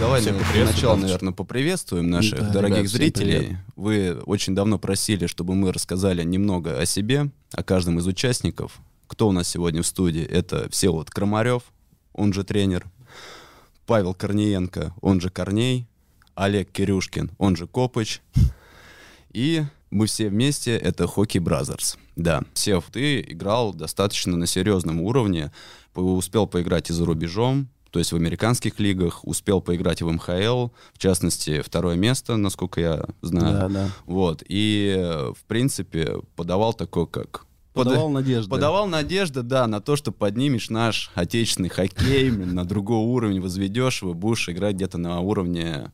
давай Всем на- поприветствуем, сначала, Павлович. наверное, поприветствуем наших Да, дорогих ребят, зрителей. привет. Вы очень давно просили, чтобы мы рассказали немного о себе, о каждом из участников. Кто у нас сегодня в студии? Это Всеволод Крамарев, он же тренер, Павел Корниенко, он же Корней, Олег Кирюшкин, он же Копыч, и мы все вместе — это Hockey Brothers. Да, Сев, ты играл достаточно на серьезном уровне, успел поиграть и за рубежом, то есть в американских лигах, успел поиграть и в МХЛ, в частности, второе место, насколько я знаю. Да, да. Вот, и, э, в принципе, подавал такое, как... под- Подавал надежды. Подавал надежды, да, на то, что поднимешь наш отечественный хоккей, на другой уровень возведешь его, будешь играть где-то на уровне,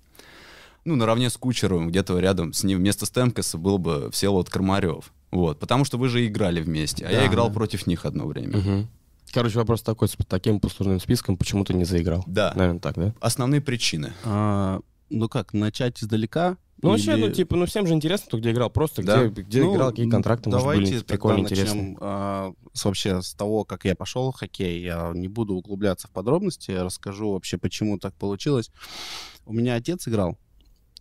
ну, наравне с Кучеровым, где-то рядом с ним вместо Стемкоса был бы Всеволод Кармарев. Вот, потому что вы же играли вместе, а я Да, играл да. против них одно время. Мгм. Короче, вопрос такой, с таким послужным списком почему ты не заиграл? Да. Наверное, так, да? Основные причины. А, ну как, начать издалека? Ну, вообще, Или- ну, типа, ну, всем же интересно, кто где играл. Просто Да. где, где Ну, играл, какие контракты, может, Давайте были тогда прикольно, начнем интересные. а, с, вообще с того, как я пошел в хоккей. Я не буду углубляться в подробности, я расскажу вообще, почему так получилось. У меня отец играл.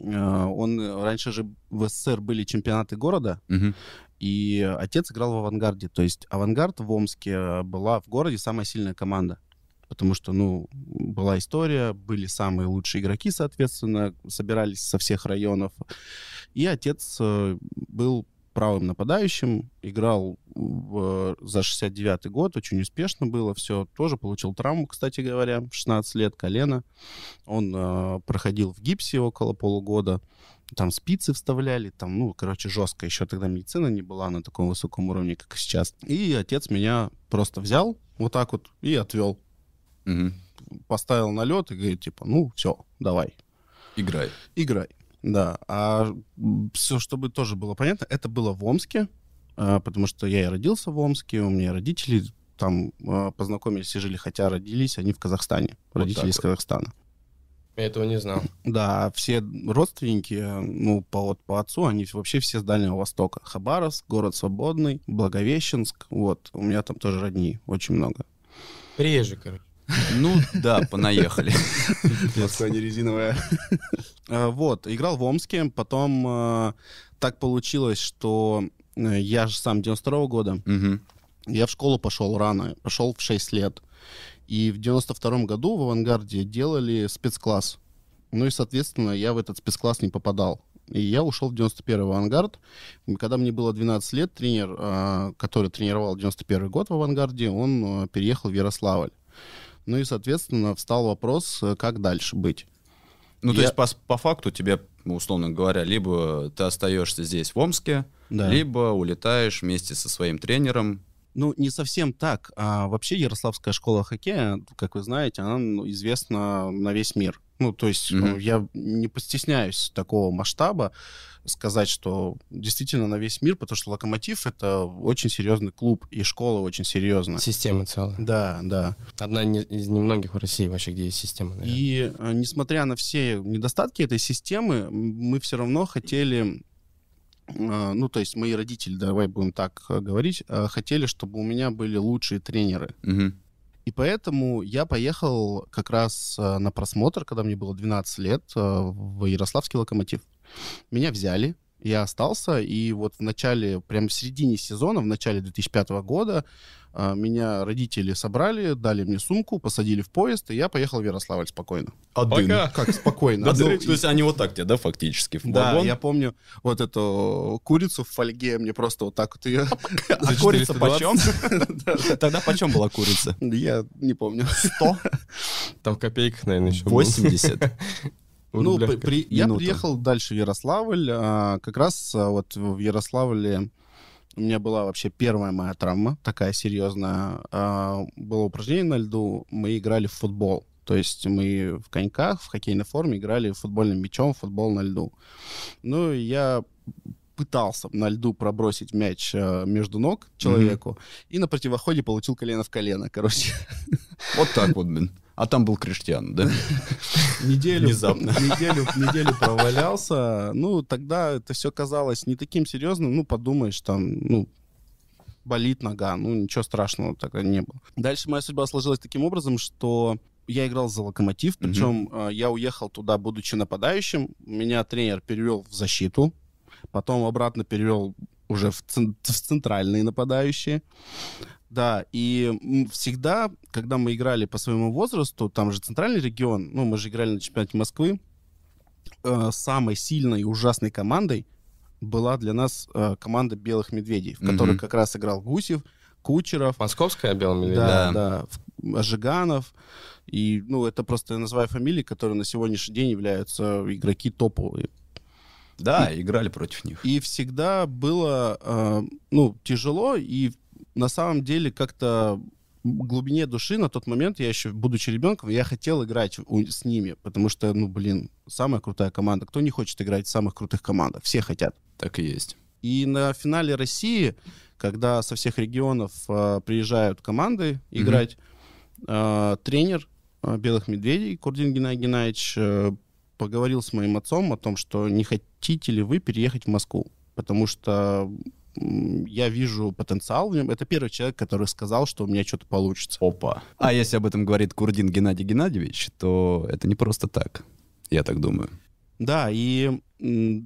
А, Он раньше же в СССР были чемпионаты города, Мгм. И отец играл в авангарде. То есть авангард в Омске была в городе самая сильная команда. Потому что, ну, была история, были самые лучшие игроки, соответственно, собирались со всех районов. И отец э, был правым нападающим, играл в- за 69-й год, очень успешно было все. Тоже получил травму, кстати говоря, в 16 лет, колено. Он э, проходил в гипсе около полугода. Там спицы вставляли, там, ну, короче, жестко. Еще тогда медицина не была на таком высоком уровне, как сейчас. И отец меня просто взял вот так вот и отвел. Мгм. Поставил на лед и говорит, типа, ну, все, давай, Играй. играй. Да, а все, чтобы тоже было понятно, это было в Омске, а, потому что я и родился в Омске, у меня родители там а, познакомились и жили, хотя родились они в Казахстане, Вот родители из вот. Казахстана. Я этого не знал. Да, все родственники, ну, по, вот, по отцу, они вообще все с Дальнего Востока. Хабаровск, город Свободный, Благовещенск, вот, у меня там тоже родни очень много. Приезжий, короче. Ну, да, понаехали. Москва не резиновая. Э, Вот, играл в Омске, потом э, так получилось, что э, я же сам 92 года, Мгм. Я в школу пошел рано, пошел в 6 лет. И в 92 году в «Авангарде» делали спецкласс. Ну и, соответственно, я в этот спецкласс не попадал. И я ушел в 91 «Авангард». Когда мне было 12 лет, тренер, а, который тренировал 91 год в «Авангарде», он а, переехал в Ярославль. Ну и, соответственно, встал вопрос, э, как дальше быть. Ну, то Я- есть, по, по факту тебе, условно говоря, либо ты остаешься здесь, в Омске, Да. либо улетаешь вместе со своим тренером. Ну, не совсем так. А вообще Ярославская школа хоккея, как вы знаете, она ну, известна на весь мир. Ну, то есть ну, я не постесняюсь такого масштаба сказать, что действительно на весь мир, потому что «Локомотив» — это очень серьезный клуб, и школа очень серьезная. Система целая. Да, да. Одна из немногих в России вообще, где есть система. наверное. И э, несмотря на все недостатки этой системы, мы все равно хотели, ну, то есть мои родители, давай будем так э, говорить, э, хотели, чтобы у меня были лучшие тренеры. Мгм. И поэтому я поехал как раз э, на просмотр, когда мне было 12 лет, э, в Ярославский локомотив. Меня взяли, я остался, и вот в начале, прямо в середине сезона, в начале 2005 года, меня родители собрали, дали мне сумку, посадили в поезд, и я поехал в Ярославль спокойно. Один. Пока. Как спокойно? Да, Ну, то есть они вот так тебе, да, фактически, в да, я помню вот эту курицу в фольге, мне просто вот так вот ее... А курица 420? почем? Тогда почем была курица? Я не помню. 100? Там в копейках, наверное, еще. 80? В Ну, при- я приехал дальше в Ярославль. а, как раз а, вот в Ярославле у меня была вообще первая моя травма, такая серьезная. А, было упражнение на льду, мы играли в футбол. То есть мы в коньках, в хоккейной форме играли футбольным мячом, футбол на льду. Ну, и я пытался на льду пробросить мяч а, между ног человеку, и на противоходе получил колено в колено, короче. Вот так вот, блин. А там был Криштиан, да? неделю, Внезапно. неделю, неделю провалялся. Ну, тогда это все казалось не таким серьезным. Ну, подумаешь, там, ну, болит нога. Ну, ничего страшного тогда не было. Дальше моя судьба сложилась таким образом, что я играл за Локомотив, причем э, я уехал туда, будучи нападающим. Меня тренер перевел в защиту, потом обратно перевел уже в, цен- в центральные нападающие. Да, и всегда, когда мы играли по своему возрасту, там же центральный регион, ну, мы же играли на чемпионате Москвы, э, самой сильной и ужасной командой была для нас э, команда «Белых медведей», в которой как раз играл Гусев, Кучеров, Московская белая медведь? да, Да. да, Жиганов. И, ну, это просто я называю фамилии, которые на сегодняшний день являются игроки топовые. Да, играли против них. И всегда было, э, ну, тяжело, и на самом деле как-то глубине души на тот момент, я еще, будучи ребенком, я хотел играть у- с ними, потому что, ну, блин, самая крутая команда. Кто не хочет играть в самых крутых командах? Все хотят. Так и есть. И на финале России, когда со всех регионов э, приезжают команды играть, э, тренер э, «Белых медведей» Курдин Геннадий Геннадьевич э, поговорил с моим отцом о том, что не хотите ли вы переехать в Москву, потому что я вижу потенциал в нем. Это первый человек, который сказал, что у меня что-то получится. Опа. А если об этом говорит Курдин Геннадий Геннадьевич, то это не просто так. Я так думаю. Да, и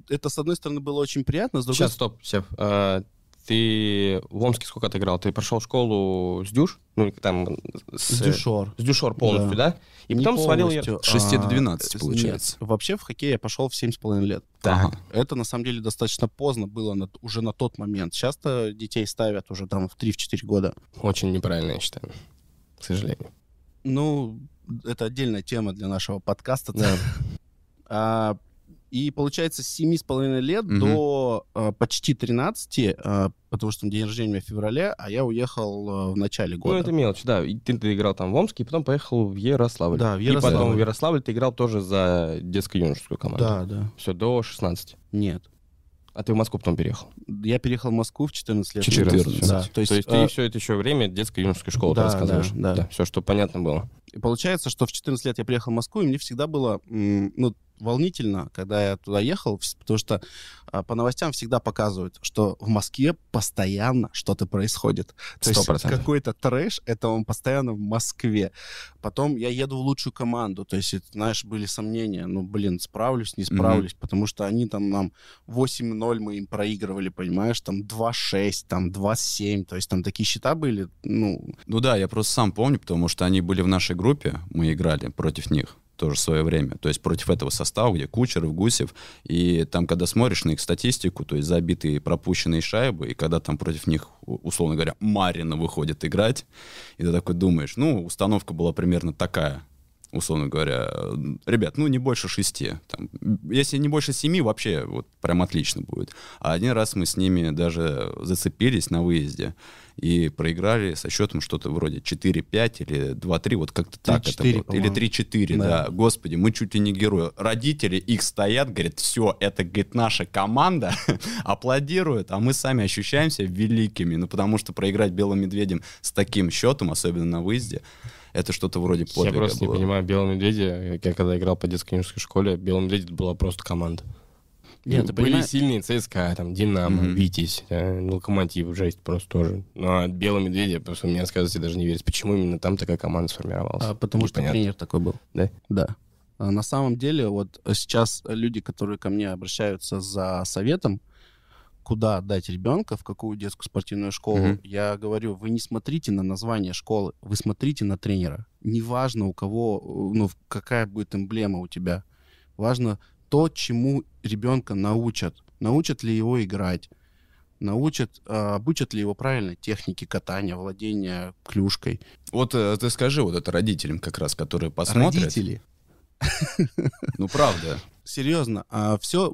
это, с одной стороны, было очень приятно, с другой Сейчас, стоп, Сев. А, ты в Омске сколько ты играл? Ты прошел школу с Дюш? Ну, там... С, с Дюшор. С Дюшор полностью, да? И Не потом свалил я... С 6 до а, 12 с- получается. Нет, вообще в хоккей я пошел в 7,5 лет. Так. Ага. Это на самом деле достаточно поздно было на- уже на тот момент. Часто детей ставят уже там в 3-4 года. Очень неправильно, я считаю. К сожалению. Ну, это отдельная тема для нашего подкаста. Да. А, и получается, с 7,5 лет Мгм. до а, почти 13, а, потому что день рождения у меня в феврале, а я уехал а, в начале Ну, года. это мелочь, да. И ты, ты играл там в Омске, и потом поехал в Ярославль. Да, в И потом Ярославль. в Ярославль ты играл тоже за детско-юношескую команду. Да, да. Все, до 16. Нет. А ты в Москву потом переехал? Я переехал в Москву в 14 лет. 14, Да, То есть, а, ты все это еще время детско-юношеской школы Да, рассказываешь? да, да. Все, что понятно было. И получается, что в 14 лет я приехал в Москву, и мне всегда было ну, волнительно, когда я туда ехал, потому что а, по новостям всегда показывают, что в Москве постоянно что-то происходит. То есть 100%. какой-то трэш, это он постоянно в Москве. Потом я еду в лучшую команду, то есть, знаешь, были сомнения, ну, блин, справлюсь, не справлюсь, потому что они там нам 8-0 мы им проигрывали, понимаешь, там 2-6, там 2-7, то есть там такие счета были, ну, Ну да, я просто сам помню, потому что они были в нашей группе, мы играли против них тоже свое время. То есть против этого состава, где Кучеров, Гусев. И там, когда смотришь на их статистику, то есть забитые пропущенные шайбы, и когда там против них, условно говоря, Марина выходит играть, и ты такой думаешь, ну, установка была примерно такая, условно говоря, ребят, ну, не больше шести. Там, если не больше семи, вообще вот прям отлично будет. А один раз мы с ними даже зацепились на выезде и проиграли со счетом что-то вроде 4-5 или 2-3, вот как-то так это 3-4, было. Или по-моему. 3-4, да. Да. Господи, мы чуть ли не герои. Родители их стоят, говорят, все, это, говорит, наша команда, аплодируют, а мы сами ощущаемся великими. Ну, потому что проиграть белым медведем с таким счетом, особенно на выезде, это что-то вроде Я подвига просто было. не понимаю, Белый Медведи, я когда играл по детско-юношеской школе, Белый Медведь была просто команда. Нет, ты Были понимаешь- сильные ЦСКА, там, Динамо, Мгм. Витязь, э, Локомотив, жесть просто тоже. Ну, а Белый я просто мне рассказывать даже не верить, почему именно там такая команда сформировалась. А, потому что Непонятно. тренер такой был. Да? Да. А на самом деле, вот сейчас люди, которые ко мне обращаются за советом, куда отдать ребенка, в какую детскую спортивную школу, Мгм. я говорю, вы не смотрите на название школы, вы смотрите на тренера. Неважно, у кого, э, ну, какая будет эмблема у тебя. Важно то, чему ребенка научат. Научат ли его играть, научат, а, обучат ли его правильной технике катания, владения клюшкой. Вот э, ты скажи вот это родителям как раз, которые посмотрят. Родители. Ну, правда. серьезно, все,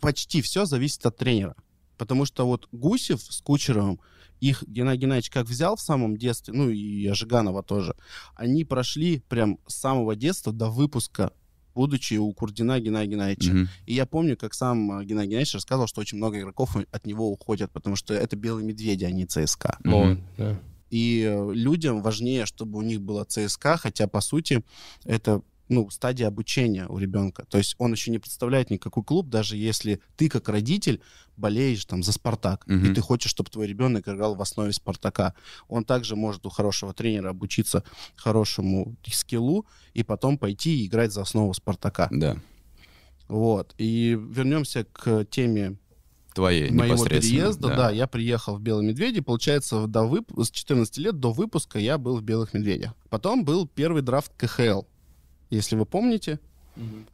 почти все зависит от тренера. Потому что вот Гусев с Кучеровым, их Геннадий Геннадьевич как взял в самом детстве, ну и Ожиганова тоже, они прошли прям с самого детства до выпуска, будучи у Курдина Геннадия Геннадьевича. Мгм. И я помню, как сам э, Геннадий Геннадьевич рассказывал, что очень много игроков от него уходят, потому что это белые медведи, а не ЦСКА. Мгм. да. И э, людям важнее, чтобы у них было ЦСКА, хотя, по сути, это ну, стадия обучения у ребенка. То есть он еще не представляет никакой клуб, даже если ты как родитель болеешь там за Спартак, и Мгм. ты хочешь, чтобы твой ребенок играл в основе Спартака. Он также может у хорошего тренера обучиться хорошему скиллу и потом пойти и играть за основу Спартака. Да. Вот. И вернемся к теме Твоей моего переезда. Да. я приехал в Белый Медведи. Получается, до вып- с 14 лет до выпуска я был в Белых Медведях. Потом был первый драфт КХЛ, если вы помните,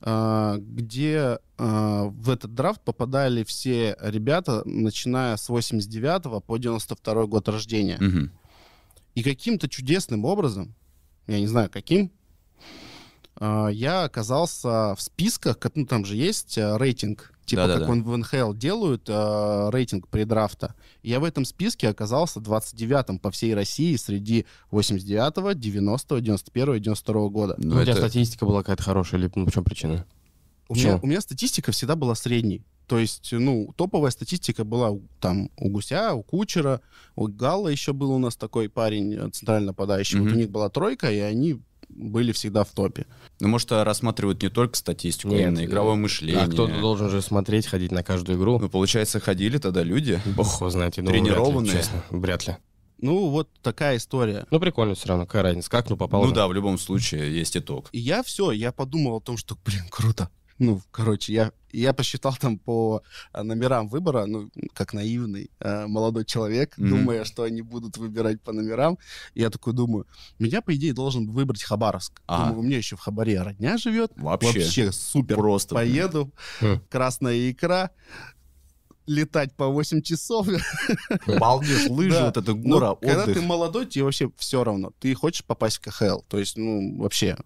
а, где а, в этот драфт попадали все ребята, начиная с 89 по 92 год рождения. Мгм. И каким-то чудесным образом, я не знаю каким, я оказался в списках, ну там же есть а, рейтинг, типа Да-да-да. как он в НХЛ делают а, рейтинг предрафта. Я в этом списке оказался 29-м по всей России среди 89-го, 90-го, 91-го и 92 года. Ну, Ну, у тебя это- статистика была какая-то хорошая, или ну, в чем причина? У меня, Чё? у меня статистика всегда была средней. То есть, ну, топовая статистика была у- там у Гуся, у Кучера, у Галла еще был у нас такой парень, э, центрально нападающий. Вот Мгм. у них была тройка, и они были всегда в топе. Ну, может, а рассматривают не только статистику, а Нет, именно игровое мышление. А кто-то должен же смотреть, ходить на каждую игру. Ну, получается, ходили тогда люди. Бог его знает, я думаю, тренированные. вряд ли, честно, вряд ли. Ну, вот такая история. Ну, прикольно все равно, какая разница, как, ну, попал Ну же. да, в любом случае есть итог. И я все, я подумал о том, что, блин, круто. Ну, короче, я, я посчитал там по а, номерам выбора, ну, как наивный э, молодой человек, Мгм. думая, что они будут выбирать по номерам. И я такой думаю, меня, по идее, должен выбрать Хабаровск. Ага. Думаю, у меня еще в Хабаре родня живет. Вообще. Вообще супер. Просто. Поеду, Хм. красная икра, летать по 8 часов. Балдеж, лыжи, Да. вот это Ну, гора, когда ты молодой, тебе вообще все равно. Ты хочешь попасть в КХЛ. То есть, ну, вообще.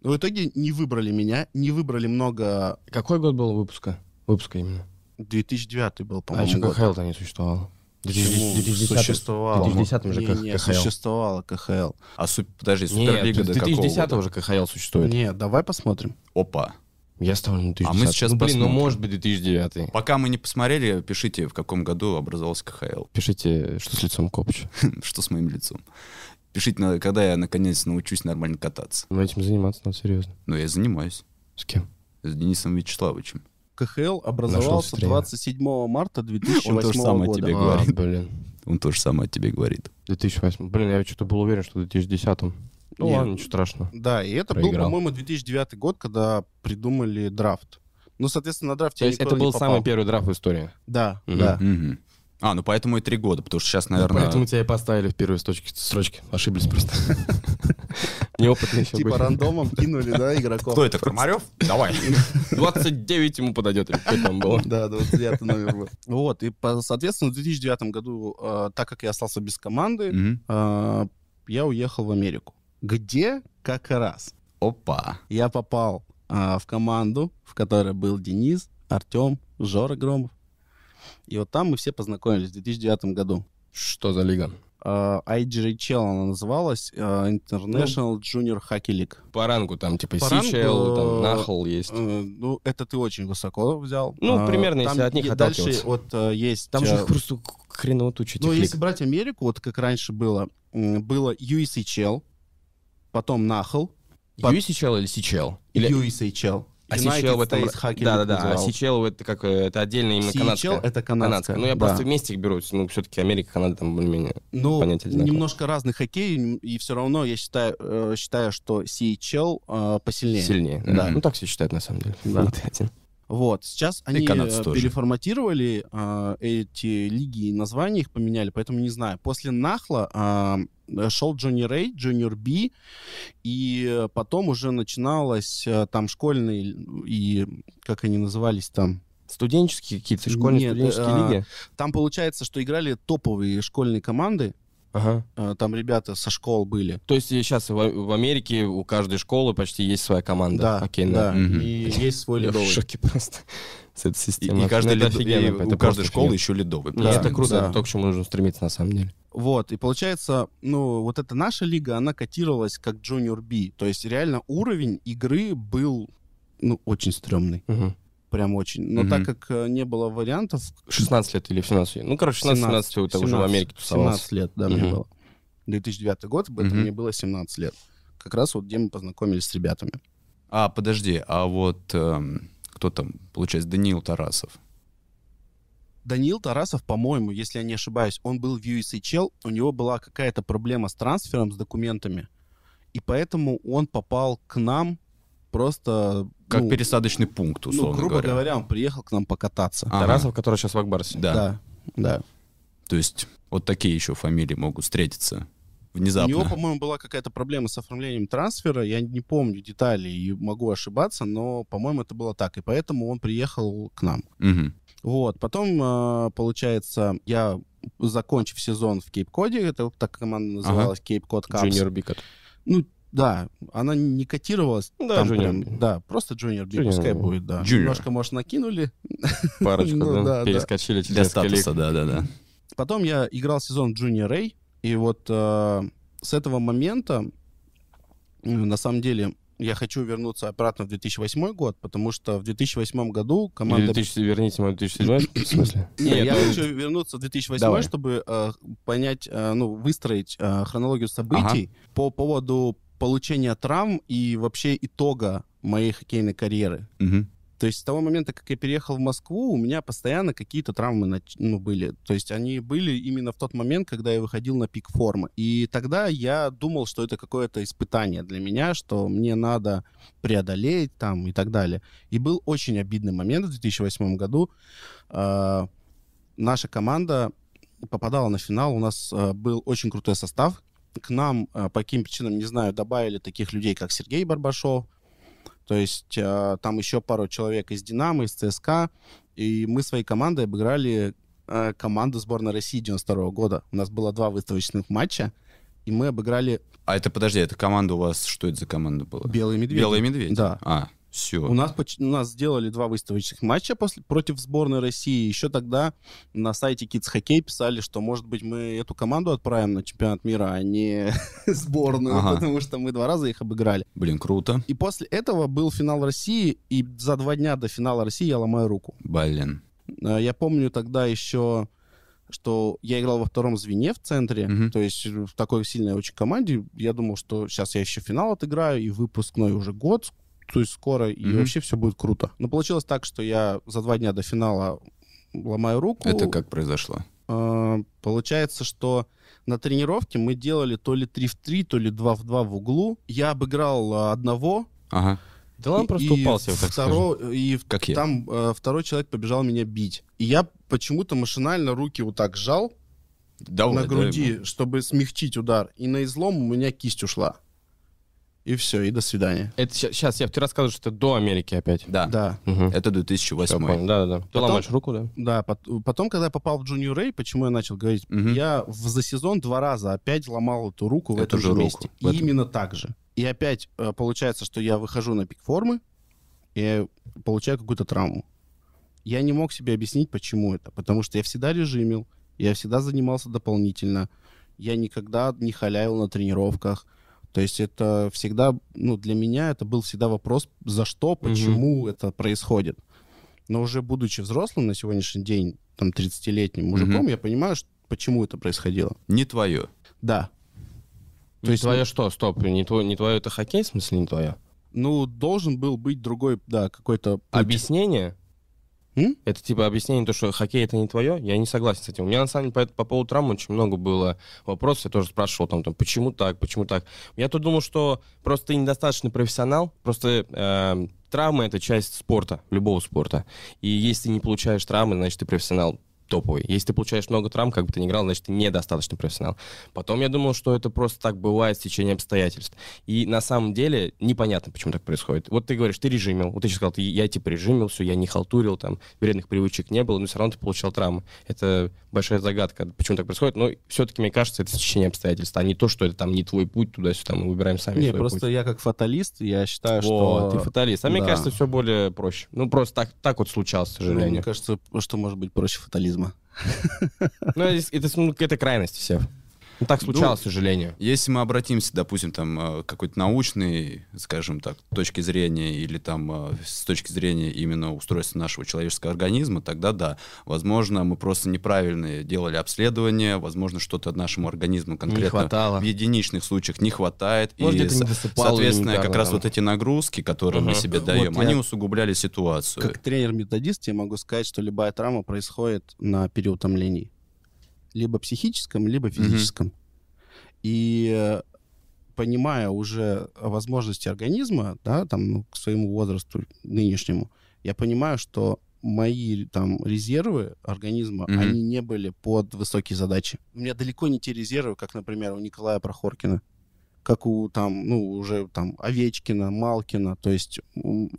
В итоге не выбрали меня, не выбрали много... Какой год был выпуска? Выпуска именно. 2009 был, А по-моему, еще год. КХЛ-то не существовало. Почему? 2010 Существовало. В 2010 же не, не, КХЛ. существовало КХЛ. А су- подожди, Суперлига до какого 2010 года? уже КХЛ существует. Нет, давай посмотрим. Опа. Я ставлю на 2010. А мы сейчас ну, блин, ну посмотрим. может быть 2009. Пока мы не посмотрели, пишите, в каком году образовался КХЛ. Пишите, что с лицом Копча. Что с моим лицом? Пишите, когда я наконец научусь нормально кататься. Ну этим заниматься надо серьезно. Ну, я занимаюсь. С кем? С Денисом Вячеславовичем. КХЛ образовался тренера. 27 марта 2008 Он то же самое года. тебе А, говорит. блин. Он то же самое о тебе говорит. 2008. Блин, я что-то был уверен, что в 2010. Ну Нет. ладно, ничего страшного. Да, и это был, Проиграл. по-моему, 2009 год, когда придумали драфт. Ну, соответственно, на драфте То есть это не был попал. самый первый драфт в истории. Да, Мгм. да. Мгм. А, ну поэтому и три года, потому что сейчас, наверное... Ну, Поэтому тебя и поставили в первые строчки. строчки. Ошиблись просто. Неопытный еще Типа был. рандомом кинули, да, игроков. Кто это, Крамарев? Давай. 29 ему подойдет, или что там было. Да, 29 номер был. Вот, и, соответственно, в 2009 году, э, так как я остался без команды, э, я уехал в Америку. Где как раз Опа. я попал э, в команду, в которой был Денис, Артем, Жора Громов. И вот там мы все познакомились в 2009 году. Что за лига? Э, IGHL она называлась, э, International Junior Hockey League. По рангу там, типа, По CHL, там, э, Нахл есть. Э, Ну, это ты очень высоко взял. Ну, А, примерно, там если от них и Дальше отталкиваться. вот э, есть... Там э, же их просто хреново туча этих Ну, лиг. если брать Америку, вот как раньше было, было USHL, потом Нахл, под- USHL или CHL? Или... USHL. А CHL в этом... States Hockey Да, да, League да. А. CHL это как... э, Это отдельно именно CHL канадская. это канадская. Ну, я да. просто вместе их беру. Ну, все-таки Америка, Канада там более-менее. Ну, понятие одинаковое. немножко разный хоккей, и все равно я считаю, э, считаю что CHL э, посильнее. Сильнее. Да. Ну, так все считают, на самом деле. Да. Вот, сейчас они э, переформатировали э, эти лиги и названия их поменяли, поэтому не знаю. После Нахла шел Джонни Рей, Junior B, и э, потом уже начиналось э, там школьные и как они назывались там. Студенческие какие-то, школьные Нет, студенческие а, лиги? Там получается, что играли топовые школьные команды, Ага. э, там ребята со школ были. То есть сейчас в, в Америке у каждой школы почти есть своя команда. Да, хоккейная. да, Мгм. и есть свой Я в ледовый. шоке просто с этой И, системой. и каждый Ну, это лед- офигенно, и это у каждой школы офигенно. еще ледовый. И Да, это круто, да. это то, к чему нужно стремиться на самом деле. Вот, и получается, ну, вот эта наша лига, она котировалась как Junior B. То есть реально уровень игры был, ну, очень стрёмный. Мгм. Прям очень. Но Мгм. так как э, не было вариантов... 16 лет или в 17 Ну, короче, 16-17 это уже в 17, Америке тусовался. 17 лет, да, мне Мгм. было. 2009 год, этом Мгм. мне было 17 лет. Как раз вот где мы познакомились с ребятами. А, подожди, а вот эм, кто там, получается, Даниил Тарасов? Даниил Тарасов, по-моему, если я не ошибаюсь, он был в USHL, у него была какая-то проблема с трансфером, с документами, и поэтому он попал к нам просто... Как ну, пересадочный пункт, ну, условно грубо говоря. говоря, он приехал к нам покататься. Ага. Тарасов, который сейчас в Акбарсе. Да. Да, да. То есть вот такие еще фамилии могут встретиться внезапно. У него, по-моему, была какая-то проблема с оформлением трансфера. Я не помню деталей и могу ошибаться, но, по-моему, это было так. И поэтому он приехал к нам. Мгм. Вот. Потом, э, получается, я, закончив сезон в Кейп-Коде, это так команда называлась, Кейп-Код Капс. Junior Бикот. Ну, да, она не котировалась. Ну да, там Junior прям- B. да, просто Junior B, Junior, пускай будет, да. Junior. Немножко, может, накинули. Парочку, Ну да, да, да. перескочили через Для статуса, да-да-да. Потом я играл сезон Junior A, и вот э, с этого момента, на самом деле, я хочу вернуться обратно в 2008 год, потому что в 2008 году команда... 2000, верните мой 2007 в смысле? Не, Нет, я ну, хочу вернуться в 2008, Давай. чтобы э, понять, э, ну, выстроить э, хронологию событий по поводу получения травм и вообще итога моей хоккейной карьеры. Мгм. То есть с того момента, как я переехал в Москву, у меня постоянно какие-то травмы ну, были. То есть они были именно в тот момент, когда я выходил на пик формы. И тогда я думал, что это какое-то испытание для меня, что мне надо преодолеть там и так далее. И был очень обидный момент в 2008 году. Э, наша команда попадала на финал. У нас э, был очень крутой состав. К нам, э, по каким причинам, не знаю, добавили таких людей, как Сергей Барбашов, то есть э, там еще пару человек из «Динамо», из ЦСКА. И мы своей командой обыграли э, команду сборной России 92 года. У нас было два выставочных матча, и мы обыграли А это, подожди, это команда у вас, что это за команда была? «Белые медведи». Белые медведи? Да. А, все. У нас, у нас сделали два выставочных матча после, против сборной России. Еще тогда на сайте Kids Hockey писали, что, может быть, мы эту команду отправим на чемпионат мира, а не сборную, Ага. потому что мы два раза их обыграли. Блин, круто. И после этого был финал России, и за два дня до финала России я ломаю руку. Блин. Э, Я помню тогда еще, что я играл во втором звене в центре, Мгм. то есть в такой сильной очень команде. Я думал, что сейчас я еще финал отыграю, и выпускной уже год, то есть скоро, и Мгм. вообще все будет круто. Но получилось так, что я за два дня до финала ломаю руку. Это как произошло? Э, Получается, что на тренировке мы делали то ли 3 в 3, то ли 2 в 2 в углу. Я обыграл э, одного, Ага. Да ладно, просто и упал себе, так второ- И Как я. там э, второй человек побежал меня бить. И я почему-то машинально руки вот так сжал Давай, на груди, чтобы смягчить удар. И на излом у меня кисть ушла. И все, и до свидания. Это сейчас, я ты рассказываешь, что это до Америки опять. Да. Да. Мгм. Это Всё, 2008. понял. Да, да, да. Ты Потом- ломаешь руку, да? Да, пот- потом, когда я попал в Junior Ray, почему я начал говорить, Мгм. я в- за сезон два раза опять ломал эту руку в Эту этом же руку, месте. в И этом. именно так же. И опять э, получается, что я выхожу на пик формы, и получаю какую-то травму. Я не мог себе объяснить, почему это. Потому что я всегда режимил, я всегда занимался дополнительно, я никогда не халявил на тренировках. То есть это всегда, ну, для меня это был всегда вопрос, за что, почему это происходит. Но уже будучи взрослым на сегодняшний день, там, 30-летним мужиком, Мгм. я понимаю, ш- почему это происходило. Не твое. Да. То есть, есть твое что? Стоп, не твое, не твое это хоккей, в смысле не твое? Ну, должен был быть другой, да, какой-то... Объяснение? М? Это типа объяснение, то, что хоккей это не твое? Я не согласен с этим. У меня на самом деле по, по поводу травм очень много было вопросов. Я тоже спрашивал там, там, почему так, почему так. Я тут думал, что просто ты недостаточно профессионал. Просто э, травмы это часть спорта, любого спорта. И если ты не получаешь травмы, значит ты профессионал топовый. Если ты получаешь много травм, как бы ты ни играл, значит, ты недостаточно профессионал. Потом я думал, что это просто так бывает в течение обстоятельств. И на самом деле непонятно, почему так происходит. Вот ты говоришь, ты режимил. Вот ты сейчас сказал, ты, я типа режимил, все, я не халтурил, там, вредных привычек не было, но все равно ты получал травмы. Это большая загадка, почему так происходит. Но все-таки, мне кажется, это течение обстоятельств, а не то, что это там не твой путь туда-сюда, мы выбираем сами Не, просто путь. я как фаталист, я считаю, Вот, что... ты фаталист. А мне да. кажется, все более проще. Ну, просто так, так вот случалось, к Ну, сожалению. мне кажется, что может быть проще фатализма. Ну, это, это, крайность все. Ну, так случалось, к сожалению. Если мы обратимся, допустим, там, э, какой-то научной, скажем так, точки зрения или там э, с точки зрения именно устройства нашего человеческого организма, тогда да, возможно, мы просто неправильно делали обследование, возможно, что-то нашему организму Не конкретно хватало. в единичных случаях не хватает. Может, и, не соответственно, как раз вот эти нагрузки, которые мы Мгм. себе Вот даем, я- они усугубляли ситуацию. Как тренер-методист я могу сказать, что любая травма происходит на переутомлении. Либо психическом, либо физическом. И э, понимая уже возможности организма, да, там, к своему возрасту нынешнему, я понимаю, что мои там резервы организма, Мгм. они не были под высокие задачи. У меня далеко не те резервы, как, например, у Николая Прохоркина, как у там, ну, уже там Овечкина, Малкина. То есть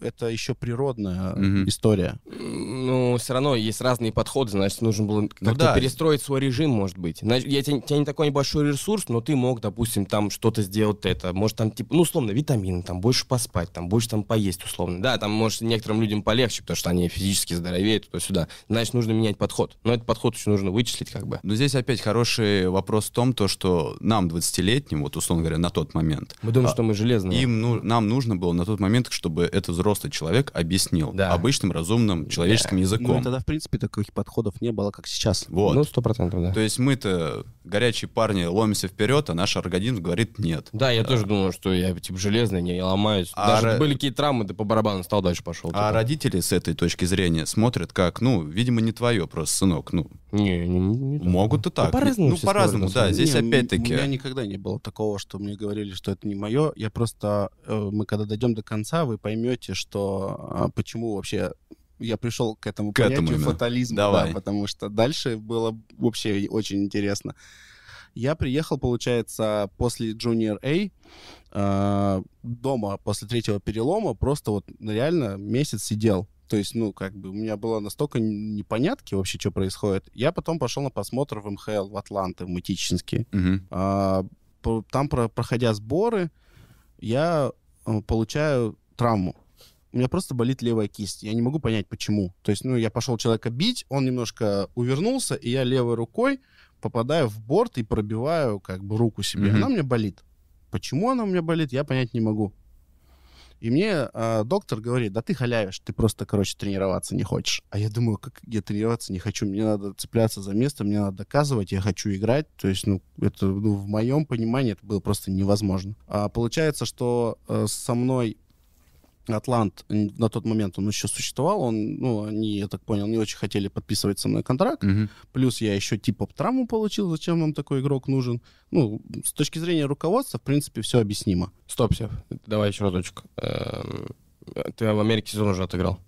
это еще природная Мгм. история. Ну, все равно есть разные подходы, значит, нужно было как-то Ну да. перестроить свой режим, может быть. Значит, я, тебе- у тебя не такой небольшой ресурс, но ты мог, допустим, там что-то сделать это. Может, там, типа, ну, условно, витамины, там, больше поспать, там, больше там поесть, условно. Да, там, может, некоторым людям полегче, потому что они физически здоровеют, туда-сюда. Значит, нужно менять подход. Но этот подход еще нужно вычислить, как бы. Но здесь опять хороший вопрос в том, то, что нам, 20-летним, вот условно говоря, на тот момент, Мы думаем, А, что мы железные. им, ну, нам нужно было на тот момент, чтобы этот взрослый человек объяснил Да. обычным разумным человеческим Ну, языком. и тогда, в принципе, таких подходов не было, как сейчас. Вот. Ну, сто процентов, да. То есть мы-то, горячие парни, ломимся вперед, а наш организм говорит нет. Да, я тоже думаю, что я, типа, железный, не ломаюсь. А Даже ра- были какие-то травмы, ты по барабану стал, дальше пошел. А типа. родители с этой точки зрения смотрят как, ну, видимо, не твое просто, сынок. Ну, Не, не, не, могут и так. по-разному Ну, по-разному, смотрят, на да. Здесь опять-таки... У меня никогда не было такого, что мне говорили, что это не мое. Я просто... э, Мы когда дойдем до конца, вы поймете, что а, почему вообще я пришел к этому К этому понятию именно. фатализм. Давай. Да, потому что дальше было вообще очень интересно. Я приехал, получается, после Junior A, э, дома после третьего перелома, просто вот реально месяц сидел. То есть, ну, как бы у меня было настолько непонятки вообще, что происходит. Я потом пошел на просмотр в МХЛ, в Атланты, в Матический. Мгм. А, там, про- проходя сборы, я э, получаю травму. У меня просто болит левая кисть. Я не могу понять, почему. То есть, ну, я пошел человека бить, он немножко увернулся, и я левой рукой попадаю в борт и пробиваю как бы руку себе. Мгм. Она меня болит. Почему она у меня болит, я понять не могу. И мне а, доктор говорит, да ты халявишь, ты просто, короче, тренироваться не хочешь. А я думаю, как я тренироваться не хочу, мне надо цепляться за место, мне надо доказывать, я хочу играть. То есть, ну, это ну, в моем понимании это было просто невозможно. А получается, что э, со мной Атлант на тот момент он еще существовал, он, ну, они, я так понял, не очень хотели подписывать со мной контракт. Мгм. Плюс я еще типа травму получил, зачем нам такой игрок нужен. Ну, с точки зрения руководства, в принципе, все объяснимо. Стоп, Сев, давай еще разочек. Эм, Ты в Америке сезон уже отыграл.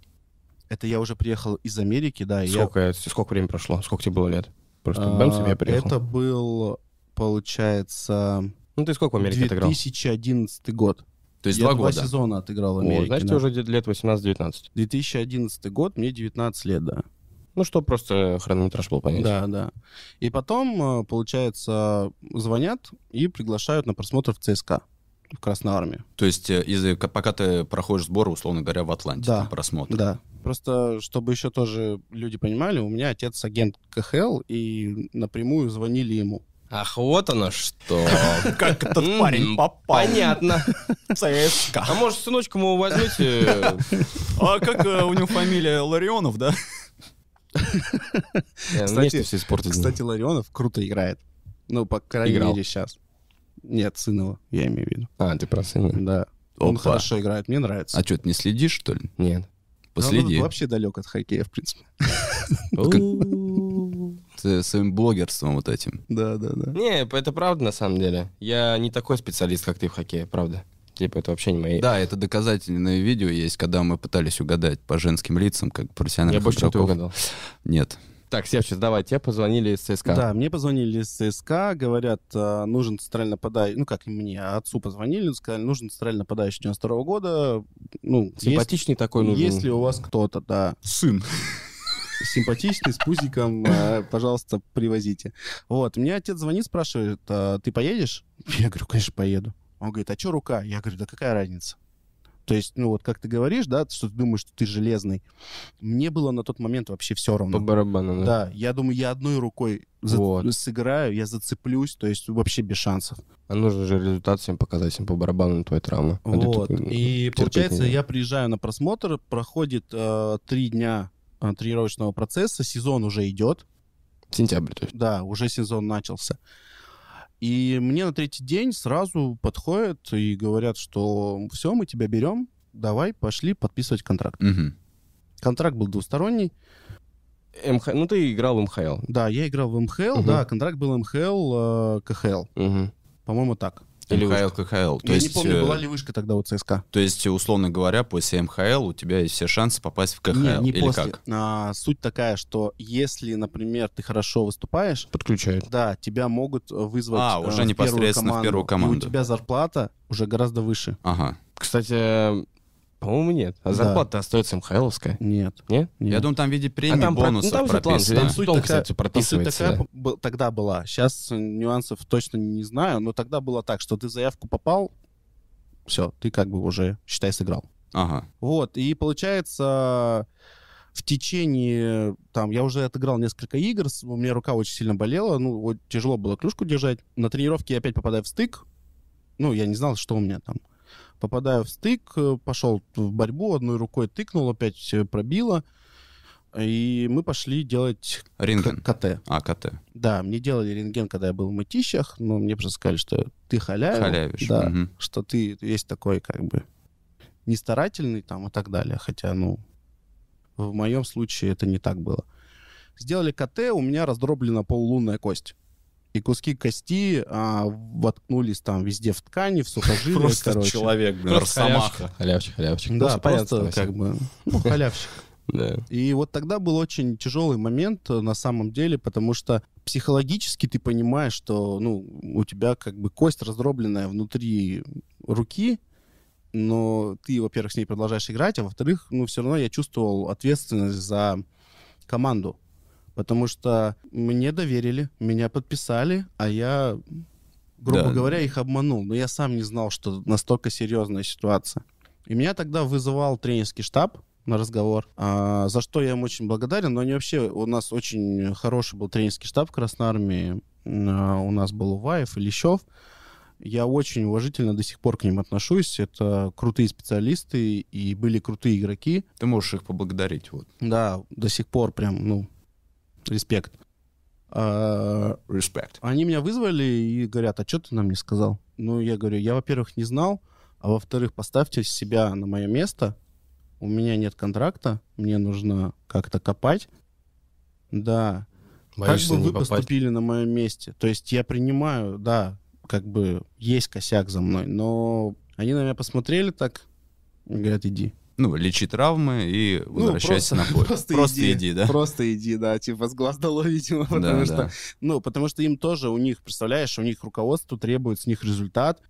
Это я уже приехал из Америки, да. и я- Сколько, сколько времени прошло? Сколько тебе было лет? Просто А, бэм себе приехал. Это был, получается, Ну ты сколько в Америке отыграл? 2011 год. То есть я два два года. сезона отыграл в О, Америке. значит, да. уже лет 18-19. 2011 год, мне 19 лет, да. Ну что, просто хронометраж был понять. Да, да. И потом, э, получается, звонят и приглашают на просмотр в ЦСКА в Красной Армии. То есть э, из-за- к- пока ты проходишь сборы, условно говоря, в Атланте, Да. на просмотр. Да. Просто, чтобы еще тоже люди понимали, у меня отец агент КХЛ, и напрямую звонили ему. Ах, вот оно что. Как этот парень попал Понятно. ЦСКА? А может, сыночка моего возьмите? А как э, у него фамилия Ларионов, да? Э, Кстати- Вместе все испортили. Кстати, Ларионов круто играет. Ну, по крайней Играл. мере, сейчас. Нет, Сынова, я имею в виду. А, ты про сына. Да. Он хорошо играет, мне нравится. А что, ты не следишь, что ли? Нет. Последи. Он вообще далек от хоккея, в принципе. Ты своим блогерством вот этим. Да, да, да. Не, это правда на самом деле. Я не такой специалист, как ты в хоккее, правда. Типа, это вообще не мои... Да, это доказательное видео есть, когда мы пытались угадать по женским лицам, как Я профессиональных больше чем ты угадал. Нет. Так, Севчик, давай, тебе позвонили из ЦСКА. Да, мне позвонили из ЦСКА, говорят, а, нужен центральный нападающий, ну как мне, отцу позвонили, сказали, нужен центральный нападающий 92 года, ну, Симпатичный такой есть, нужен. если у вас кто-то, да, Сын. Симпатичный, с пузиком, а, пожалуйста, привозите. Вот, мне отец звонит, спрашивает, «А ты поедешь? Я говорю, конечно, поеду. Он говорит, а что рука? Я говорю, да какая разница? То есть, ну вот как ты говоришь, да, что ты думаешь, что ты железный. Мне было на тот момент вообще все равно. По барабану, да. Да, я думаю, я одной рукой за- Вот. сыграю, я зацеплюсь, то есть вообще без шансов. А нужно же результат всем показать, им по барабану на твою травму. А Вот. ну, И получается, я приезжаю на просмотр, проходит э, три дня тренировочного процесса, сезон уже идет, Сентябрь, то есть. да, уже сезон начался. И мне на третий день сразу подходят и говорят, что все, мы тебя берем, давай, пошли подписывать контракт. Мгм. Контракт был двусторонний. МХ... Ну, ты играл в МХЛ. Да, я играл в МХЛ, Мгм. да, контракт был МХЛ, э, КХЛ, Мгм. по-моему, так. Или МХЛ, КХЛ. То я есть, не помню, э, была ли вышка тогда у ЦСКА. то есть, условно говоря, после МХЛ у тебя есть все шансы попасть в КХЛ. Не, не Или после. как? А, суть такая, что если, например, ты хорошо выступаешь, Подключают. да, тебя могут э, вызвать А, э, уже в непосредственно в первую И команду. у тебя зарплата уже гораздо выше. Ага. Кстати, по-моему, нет. А Да. зарплата остается МХЛовская. Нет. Не? нет. Я думаю, там в виде премии, А там про- бонусов ну, там прописано. там суть такая- кстати, там суть прописывается, такая да. тогда была. Сейчас нюансов точно не знаю, но тогда было так, что ты заявку попал, все, ты как бы уже, считай, сыграл. Ага. Вот, и получается, в течение, там, я уже отыграл несколько игр, у меня рука очень сильно болела, ну, вот тяжело было клюшку держать. На тренировке я опять попадаю в стык, ну, я не знал, что у меня там. Попадаю в стык, э, пошел в борьбу, одной рукой тыкнул, опять пробило, и мы пошли делать Рентген. КТ. А, КТ. Да, мне делали рентген, когда я был в мытищах, но мне просто сказали, что ты халявил. Халявишь. Да, Мгм. что ты весь такой как бы не старательный там и так далее. Хотя, ну, в моем случае это не так было. Сделали КТ, у меня раздроблена полулунная кость. И куски кости а, воткнулись там везде в ткани, в сухожилия, Просто короче. человек, блин, Просто росомаха. Халявчик, халявчик. Да, понятно, просто как бы, ну, халявщик. Да. И вот тогда был очень тяжелый момент э, на самом деле, потому что психологически ты понимаешь, что ну, у тебя как бы кость раздробленная внутри руки, но ты, во-первых, с ней продолжаешь играть, а во-вторых, ну, все равно я чувствовал ответственность за команду. Потому что мне доверили, меня подписали, а я, грубо Да. говоря, их обманул. Но я сам не знал, что настолько серьезная ситуация. И меня тогда вызывал тренерский штаб на разговор, а, за что я им очень благодарен. Но они вообще, у нас очень хороший был тренерский штаб в Красной Армии. А, У нас был Уваев и Лещев. Я очень уважительно до сих пор к ним отношусь. Это крутые специалисты и были крутые игроки. Ты можешь их поблагодарить. Вот. Да, до сих пор прям, ну, респект. А, Респект. они меня вызвали и говорят, а что ты нам не сказал? Ну, я говорю, я, во-первых, не знал, а во-вторых, поставьте себя на мое место. У меня нет контракта, мне нужно как-то копать. Да, Боишься как бы вы попасть. поступили на моем месте? То есть я принимаю, да, как бы есть косяк за мной, но они на меня посмотрели так, и говорят, иди. Ну, лечи травмы и возвращайся Ну, на поле. просто Просто иди. иди, да? Просто иди, да, типа с глаз долой, видимо, потому Да, что да. Ну, потому что им тоже, у них, представляешь, у них руководство требует с них результат,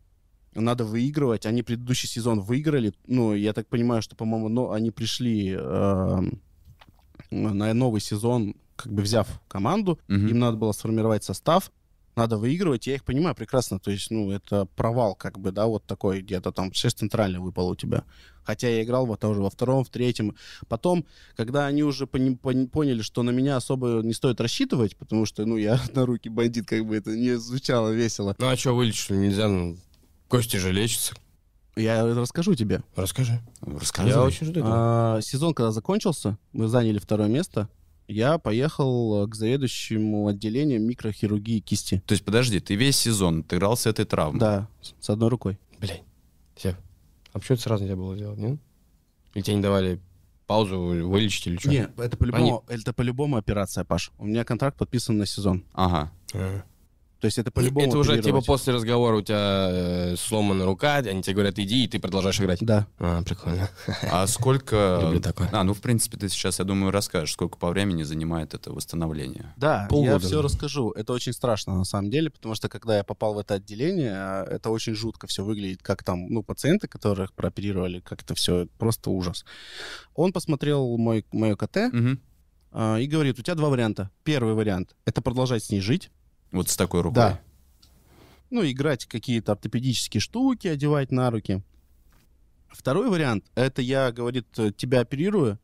надо выигрывать. Они предыдущий сезон выиграли. Ну, я так понимаю, что, по-моему, ну, они пришли э, на новый сезон, как бы взяв команду. Мгм. Им надо было сформировать состав. Надо выигрывать. Я их понимаю прекрасно. То есть, ну, это провал, как бы, да, вот такой где-то там 6 центральный выпал у тебя. Хотя я играл вот тоже во втором, в третьем. Потом, когда они уже пони- пони- поняли, что на меня особо не стоит рассчитывать, потому что, ну, я на руки бандит, как бы это не звучало весело. Ну а что, вылечишь нельзя? Ну, кости же лечатся. Я расскажу тебе. Расскажи. Рассказывай. Я очень жду. А, сезон, когда закончился, мы заняли второе место. Я поехал к заведующему отделением микрохирургии кисти. То есть, подожди, ты весь сезон отыграл с этой травмой? Да, с одной рукой. Блин. Все. А почему это сразу нельзя было делать, нет? Или тебе не давали паузу вылечить или что? Не, это по-любому, это по-любому операция, Паш. У меня контракт подписан на сезон. Ага. А. То есть это по-любому Это уже типа после разговора у тебя э, сломана рука, они тебе говорят, иди, и ты продолжаешь играть. Да. А, прикольно. А сколько... Люблю такое. А, ну, в принципе, ты сейчас, я думаю, расскажешь, сколько по времени занимает это восстановление. Да, я Полгода. все расскажу. Это очень страшно на самом деле, потому что когда я попал в это отделение, а, это очень жутко все выглядит, как там, ну, пациенты, которых прооперировали, как это все, просто ужас. Он посмотрел мой, мое КТ а, и говорит, у тебя два варианта. Первый вариант — это продолжать с ней жить, Вот с такой рукой. Да. ну, играть какие-то ортопедические штуки, одевать на руки. Второй вариант, это я, говорит, тебя оперирую.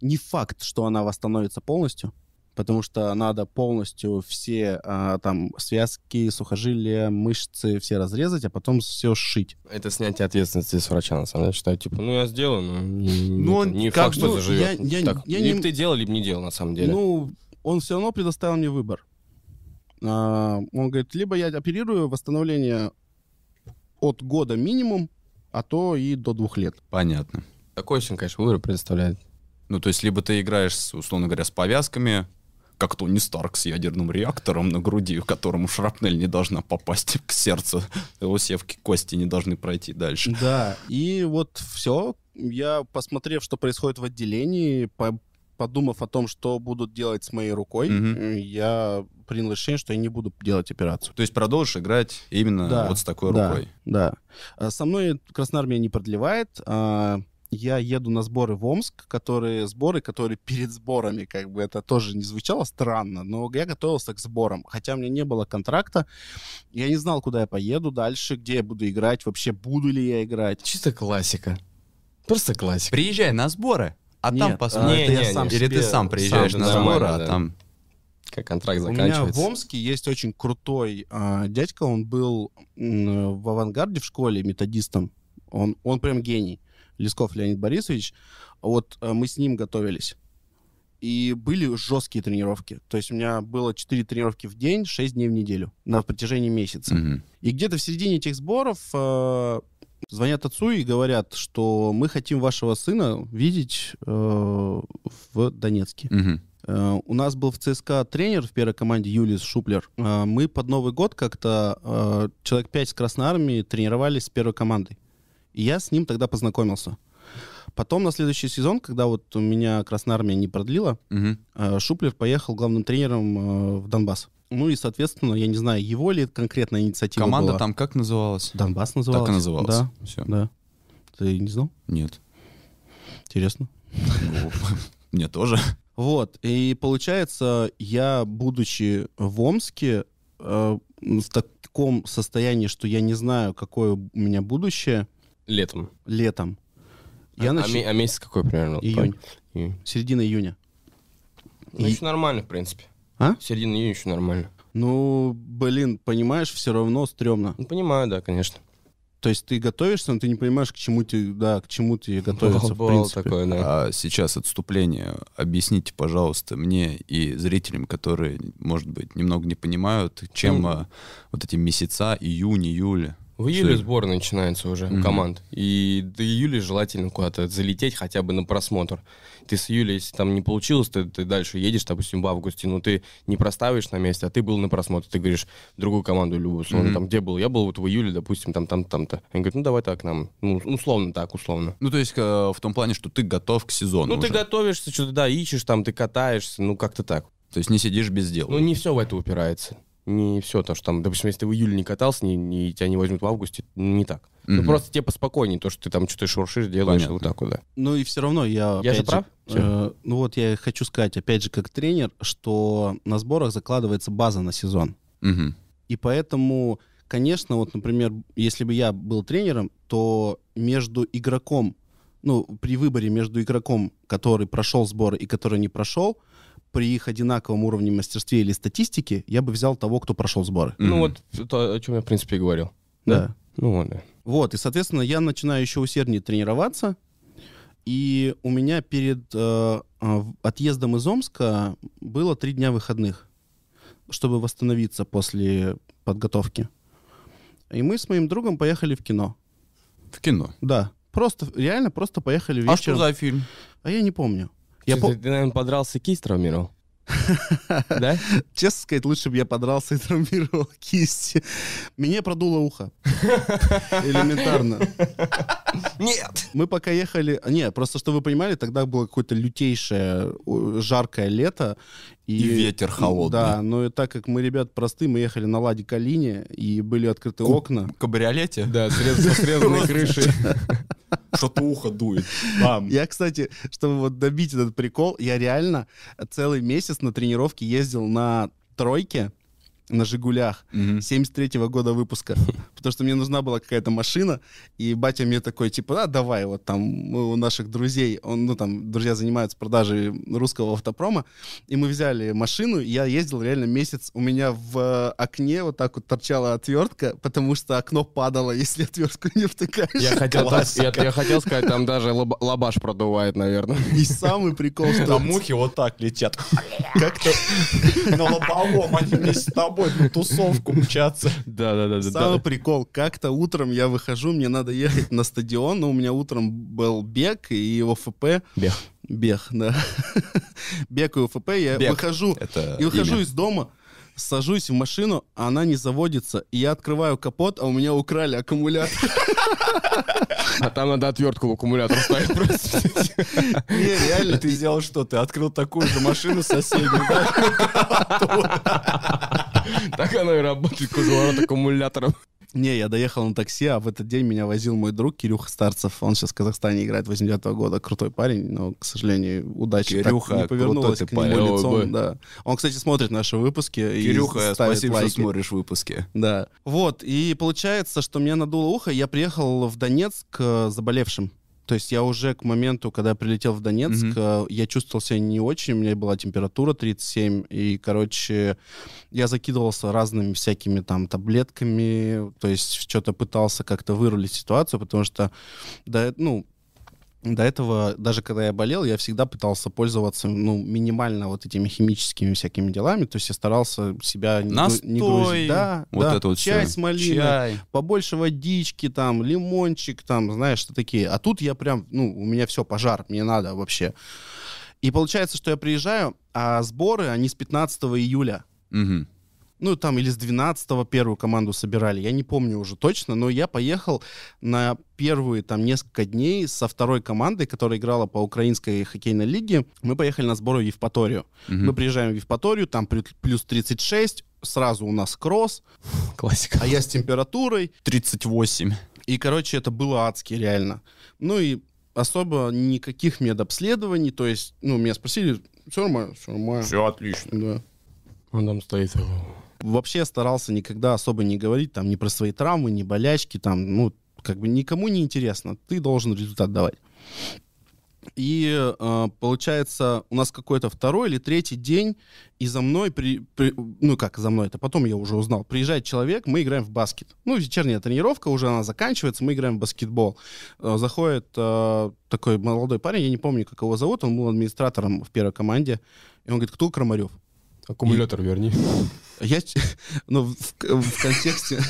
Не факт, что она восстановится полностью, потому что надо полностью все а, там связки, сухожилия, мышцы все разрезать, а потом все сшить. Это снятие ответственности с врача, на самом деле. Считаю, типа, ну я сделаю, но не, Ну, не- он не как факт, что бы- заживет. я- я- Так, я либо не- ты делал, либо не делал, на самом деле. Ну, он все равно предоставил мне выбор. А, он говорит, либо я оперирую восстановление от года минимум, а то и до двух лет. Понятно. Такой очень, конечно, выбор предоставляет. Ну, то есть, либо ты играешь, условно говоря, с повязками, как Тони Старк с ядерным реактором на груди, которому шрапнель не должна попасть к сердцу, его севки кости не должны пройти дальше. Да, и вот все. Я, посмотрев, что происходит в отделении, по- подумав о том, что будут делать с моей рукой, э, я принял решение, что я не буду делать операцию. То есть продолжишь играть именно Да, вот с такой да, рукой. Да. А Со мной Красноармия не продлевает. А, Я еду на сборы в Омск, которые сборы, которые перед сборами, как бы это тоже не звучало странно, но я готовился к сборам. Хотя у меня не было контракта, я не знал, куда я поеду дальше, где я буду играть, вообще буду ли я играть. Чисто классика. Просто классика. Приезжай на сборы, а Нет, там посмотрим. Не, не, сам. Или ты сам приезжаешь сам, на да, сборы, нормально, а да. там... Как контракт У меня заканчивается. в Омске есть очень крутой а, дядька, он был м, в авангарде в школе методистом. Он, он прям гений. Лесков Леонид Борисович. Вот а, мы с ним готовились. И были жесткие тренировки. То есть у меня было 4 тренировки в день, 6 дней в неделю на протяжении месяца. Мгм. И где-то в середине этих сборов э, звонят отцу и говорят, что мы хотим вашего сына видеть э, в Донецке. Э, У нас был в ЦСКА тренер в первой команде Юлис Шуплер. Э, Мы под Новый год как-то э, человек пять с Красной Армии тренировались с первой командой. И я с ним тогда познакомился. Потом на следующий сезон, когда вот у меня Красная Армия не продлила, э, Шуплер поехал главным тренером в Донбасс. Ну и, соответственно, я не знаю, его ли это конкретная инициатива Команда была. там как называлась? Донбасс называлась. Так и называлась. Да, Все. да. Ты не знал? Нет. Интересно. Ну, Мне тоже. Вот, и получается, я, будучи в Омске, э, в таком состоянии, что я не знаю, какое у меня будущее Летом. летом. А, Я а нач- ме- а месяц какой примерно? Июнь. Июнь. Середина июня. Ну, И- еще нормально, в принципе. А? Середина июня еще нормально. Ну, блин, понимаешь, все равно стрёмно. Ну, понимаю, да, конечно. То есть ты готовишься, но ты не понимаешь, к чему ты, да, к чему ты готовиться, в Бывало принципе. такое, да. А сейчас отступление. Объясните, пожалуйста, мне и зрителям, которые, может быть, немного не понимают, чем а, вот эти месяца, июнь, июль. В июле Что- сбор начинается уже Мгм. у команд. И до июля желательно куда-то залететь хотя бы на просмотр. Ты с июля, если там не получилось, ты, ты дальше едешь, допустим, в августе, ну ты не проставишь на месте, а ты был на просмотре. Ты говоришь другую команду любую, условно, Мгм. там, где был? Я был вот в июле, допустим, там, там, там-то. Они говорят, ну давай так нам. Ну, условно так, условно. Ну, то есть э, в том плане, что ты готов к сезону Ну, ты уже. готовишься, что-то, да, ищешь там, ты катаешься, ну, как-то так. То есть не сидишь без дела. Ну, не все в это упирается. Не все то, что там, допустим, если ты в июле не катался, не, не- тебя не возьмут в августе, не так. Ну, Мгм. просто тебе поспокойнее, то, что ты там что-то шуршишь, делаешь, Понятно. вот так вот, да. Ну и все равно я... Я же прав? Э, ну вот я хочу сказать, опять же, как тренер, что на сборах закладывается база на сезон. Мгм. И поэтому, конечно, вот, например, если бы я был тренером, то между игроком, ну, при выборе между игроком, который прошел сборы и который не прошел, при их одинаковом уровне мастерстве или статистики, я бы взял того, кто прошел сборы. Ну, вот то, о чем я, в принципе, и говорил. Да. Ну, вот, да. Вот, и, соответственно, я начинаю еще усерднее тренироваться, и у меня перед э, э, отъездом из Омска было три дня выходных, чтобы восстановиться после подготовки. И мы с моим другом поехали в кино. В кино. Да, просто, реально просто поехали А вечером. что за фильм? А я не помню. Я Ты, по- ты, наверное, подрался, кисть травмировал? Да? Честно сказать, лучше бы я подрался и травмировал кисти. Мне продуло ухо. Элементарно. Нет! Мы пока ехали... Не, просто, чтобы вы понимали, тогда было какое-то лютейшее жаркое лето. И, И ветер холодный. Да, но и так как мы, ребят, простые, мы ехали на Ладе Калине, и были открыты Ку- окна. В кабриолете? Да, срезанной крышей. Что-то ухо дует. Бам. Я, кстати, чтобы вот добить этот прикол, я реально целый месяц на тренировке ездил на тройке, на «Жигулях». Мгм. 73-го года выпуска, потому что мне нужна была какая-то машина, и батя мне такой, типа, а, давай, вот там мы у наших друзей, он, ну, там, друзья занимаются продажей русского автопрома, и мы взяли машину, и я ездил реально месяц, у меня в э, окне вот так вот торчала отвертка, потому что окно падало, если отвертку не втыкаешь. Я хотел, так- я, я хотел сказать, там даже лоб- лабаш продувает, наверное. И самый прикол, что Там мухи вот так летят. как-то На лобовом они вместе с тобой на тусовку мчатся. Да, да, да, Самый прикол, как-то утром я выхожу, мне надо ехать на стадион, но у меня утром был бег и ОФП. Бег. Бег, да. Бег и ОФП, я выхожу, и выхожу из дома, сажусь в машину, а она не заводится, и я открываю капот, а у меня украли аккумулятор. А там надо отвертку в аккумулятор ставить просто. Не, реально, Ты сделал что? Ты открыл такую же машину соседнюю, да? Так оно и работает, круговорот аккумуляторов. Не, я доехал на такси, а в этот день меня возил мой друг Кирюха Старцев. Он сейчас в Казахстане играет 89 года. Крутой парень, но, к сожалению, удача так Кирюха, не повернулась к нему парень. Лицом. Да. Он, кстати, смотрит наши выпуски. и Кирюха, ставит спасибо, лайки. что смотришь выпуски. Да. Вот, и получается, что мне надуло ухо, и я приехал в Донецк э, заболевшим. То есть я уже к моменту, когда я прилетел в Донецк, э, я чувствовал себя не очень, у меня была температура 37, и, короче, я закидывался разными всякими там таблетками, то есть что-то пытался как-то вырулить ситуацию, потому что, до, ну, до этого, даже когда я болел, я всегда пытался пользоваться, ну, минимально вот этими химическими всякими делами, то есть я старался себя не, гру- не Настой, грузить. Да, вот да. это вот Чай всё. с малиной, Чай. побольше водички, там, лимончик, там, знаешь, что такие. А тут я прям, ну, у меня все, пожар, мне надо вообще. И получается, что я приезжаю, а сборы, они с 15 июля. Мгм. Ну, там, или с 12 первую команду собирали, я не помню уже точно, но я поехал на первые там несколько дней со второй командой, которая играла по украинской хоккейной лиге. Мы поехали на сборы в Евпаторию. Мгм. Мы приезжаем в Евпаторию, там плю- плюс 36, сразу у нас кросс, Классика. а я с температурой, 38. И, короче, это было адски, реально. Ну и особо никаких медобследований. То есть, ну, меня спросили, все нормально, все нормально. Все отлично. Да. Он там стоит. Вообще старался никогда особо не говорить там ни про свои травмы, ни болячки, там, ну, как бы никому не интересно. Ты должен результат давать. И э, получается, у нас какой-то второй или третий день, и за мной, при, при- ну как за мной, это потом я уже узнал, приезжает человек, мы играем в баскет. Ну, вечерняя тренировка, уже она заканчивается, мы играем в баскетбол. Э, заходит э, такой молодой парень, я не помню, как его зовут, он был администратором в первой команде, и он говорит, кто Крамарев? Аккумулятор верни. Я, ну, в, в- в контексте...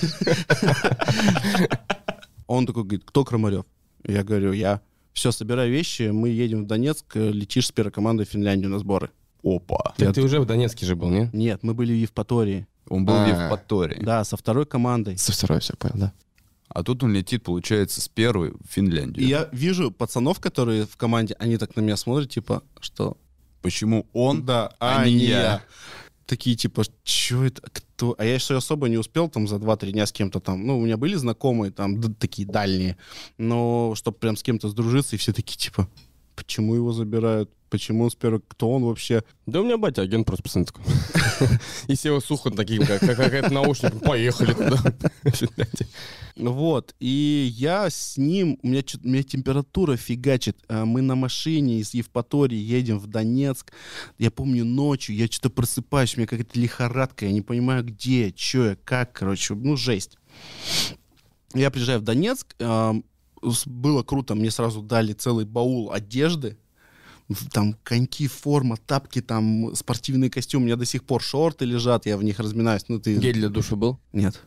Он такой говорит, кто Крамарев? Я говорю, я. Все, собирай вещи, мы едем в Донецк, э, летишь с первой командой в Финляндию на сборы. Опа. Так ты уже в Донецке же был, не? Нет, мы были в Евпатории. Он был в А. Евпатории. Да, со второй командой. Со второй все понял, да. А тут он летит, получается, с первой в Финляндию. И я вижу пацанов, которые в команде, они так на меня смотрят, типа, что... Почему он? да, а не я. Такие, типа, что это, кто? А я еще особо не успел там за 2-3 дня с кем-то там, ну, у меня были знакомые там, д- такие дальние, но чтобы прям с кем-то сдружиться, и все такие, типа, почему его забирают? Почему он с первой... Кто он вообще? Да у меня батя агент просто пацан такой. И Сева Сухан таким, как как какая-то наушник. Поехали туда. Вот, и я с ним, у меня, у меня температура фигачит, А мы на машине из Евпатории едем в Донецк, я помню ночью, я что-то просыпаюсь, у меня какая-то лихорадка, я не понимаю где, что я, как, короче, ну жесть. Я приезжаю в Донецк, было круто, мне сразу дали целый баул одежды, там коньки, форма, тапки, там спортивный костюм, у меня до сих пор шорты лежат, я в них разминаюсь, ну ты... Гель для душа был? Нет.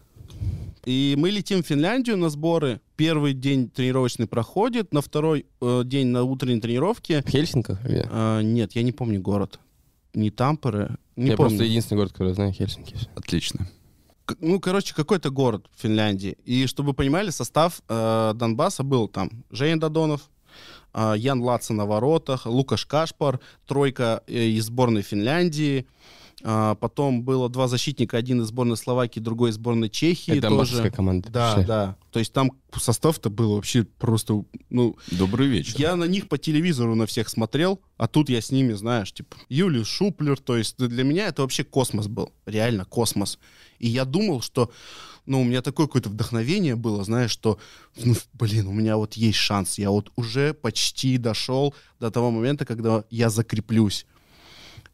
И мы летим в Финляндию на сборы. Первый день тренировочный проходит, на второй э, день на утренней тренировке. В Хельсинках? Э, нет, я не помню город. Не Тампере. Не Я помню. просто единственный город, который знаю, Хельсинки. Отлично. Ну, короче, какой-то город в Финляндии. И чтобы вы понимали, состав э, Донбасса был там Женя Додонов, э, Ян Лаца на воротах, Лукаш Кашпар, тройка э, из сборной Финляндии. А, потом было два защитника, один из сборной Словакии, другой из сборной Чехии. Это тоже. команда. Да, Вообще. да. То есть там состав-то был вообще просто, ну, Добрый вечер. я на них по телевизору на всех смотрел, а тут я с ними, знаешь, типа, Юлию Шуплер, то есть для меня это вообще космос был, реально космос. И я думал, что, ну, у меня такое какое-то вдохновение было, знаешь, что, ну, блин, у меня вот есть шанс, я вот уже почти дошел до того момента, когда я закреплюсь.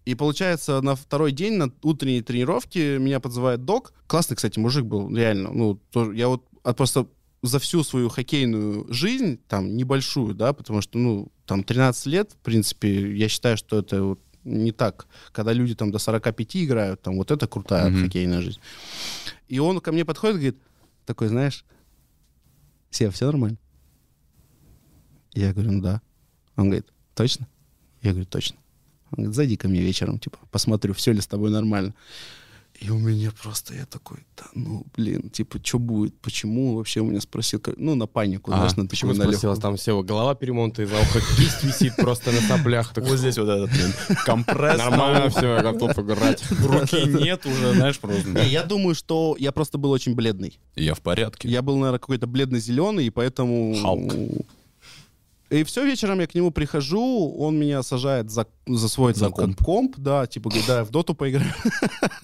И получается, на второй день, на утренней тренировке, меня подзывает док. Классный, кстати, мужик был, реально. Ну, тоже, я вот от- просто за всю свою хоккейную жизнь, там, небольшую, да, потому что, ну, там, 13 лет, в принципе, я считаю, что это вот не так. Когда люди там до 45 играют, там, вот это крутая Мгм. хоккейная жизнь. И он ко мне подходит и говорит, такой, знаешь, Сев, все нормально? Я говорю, ну да. Он говорит, точно? Я говорю, точно. Он говорит, зайди ко мне вечером, типа, посмотрю, все ли с тобой нормально. И у меня просто, я такой, да ну, блин, типа, что будет, почему вообще у меня спросил, ну, на панику, А, знаешь, на Почему спросила? легкую. Там все, голова перемотана, из уха кисть висит просто на соплях. Так, Вот здесь вот этот блин, компресс. Нормально все, готов играть. Руки нет уже, знаешь, просто. Не, я думаю, что я просто был очень бледный. Я в порядке. Я был, наверное, какой-то бледно-зеленый, и поэтому... Халк. И все, вечером я к нему прихожу, он меня сажает за, за свой За там, комп. да, типа, говорит, да, в доту поиграем.